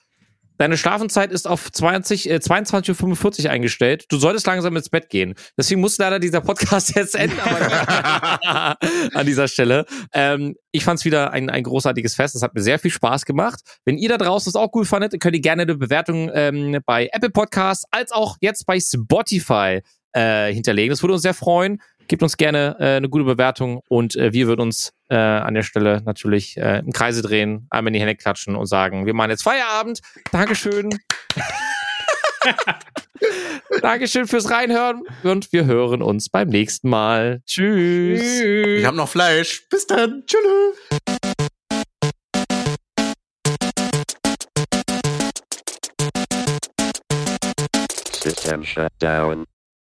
Deine Schlafenszeit ist auf 20, äh, 22.45 Uhr eingestellt. Du solltest langsam ins Bett gehen. Deswegen muss leider dieser Podcast <laughs> jetzt enden, an dieser Stelle. Ähm, ich fand es wieder ein, ein großartiges Fest. Es hat mir sehr viel Spaß gemacht. Wenn ihr da draußen es auch cool fandet, könnt ihr gerne eine Bewertung ähm, bei Apple Podcasts als auch jetzt bei Spotify äh, hinterlegen. Das würde uns sehr freuen. Gebt uns gerne äh, eine gute Bewertung und äh, wir würden uns äh, an der Stelle natürlich äh, im Kreise drehen, einmal in die Hände klatschen und sagen, wir machen jetzt Feierabend. Dankeschön. <laughs> Dankeschön fürs Reinhören und wir hören uns beim nächsten Mal. Tschüss. Ich habe noch Fleisch. Bis dann. Tschüss. System shut down.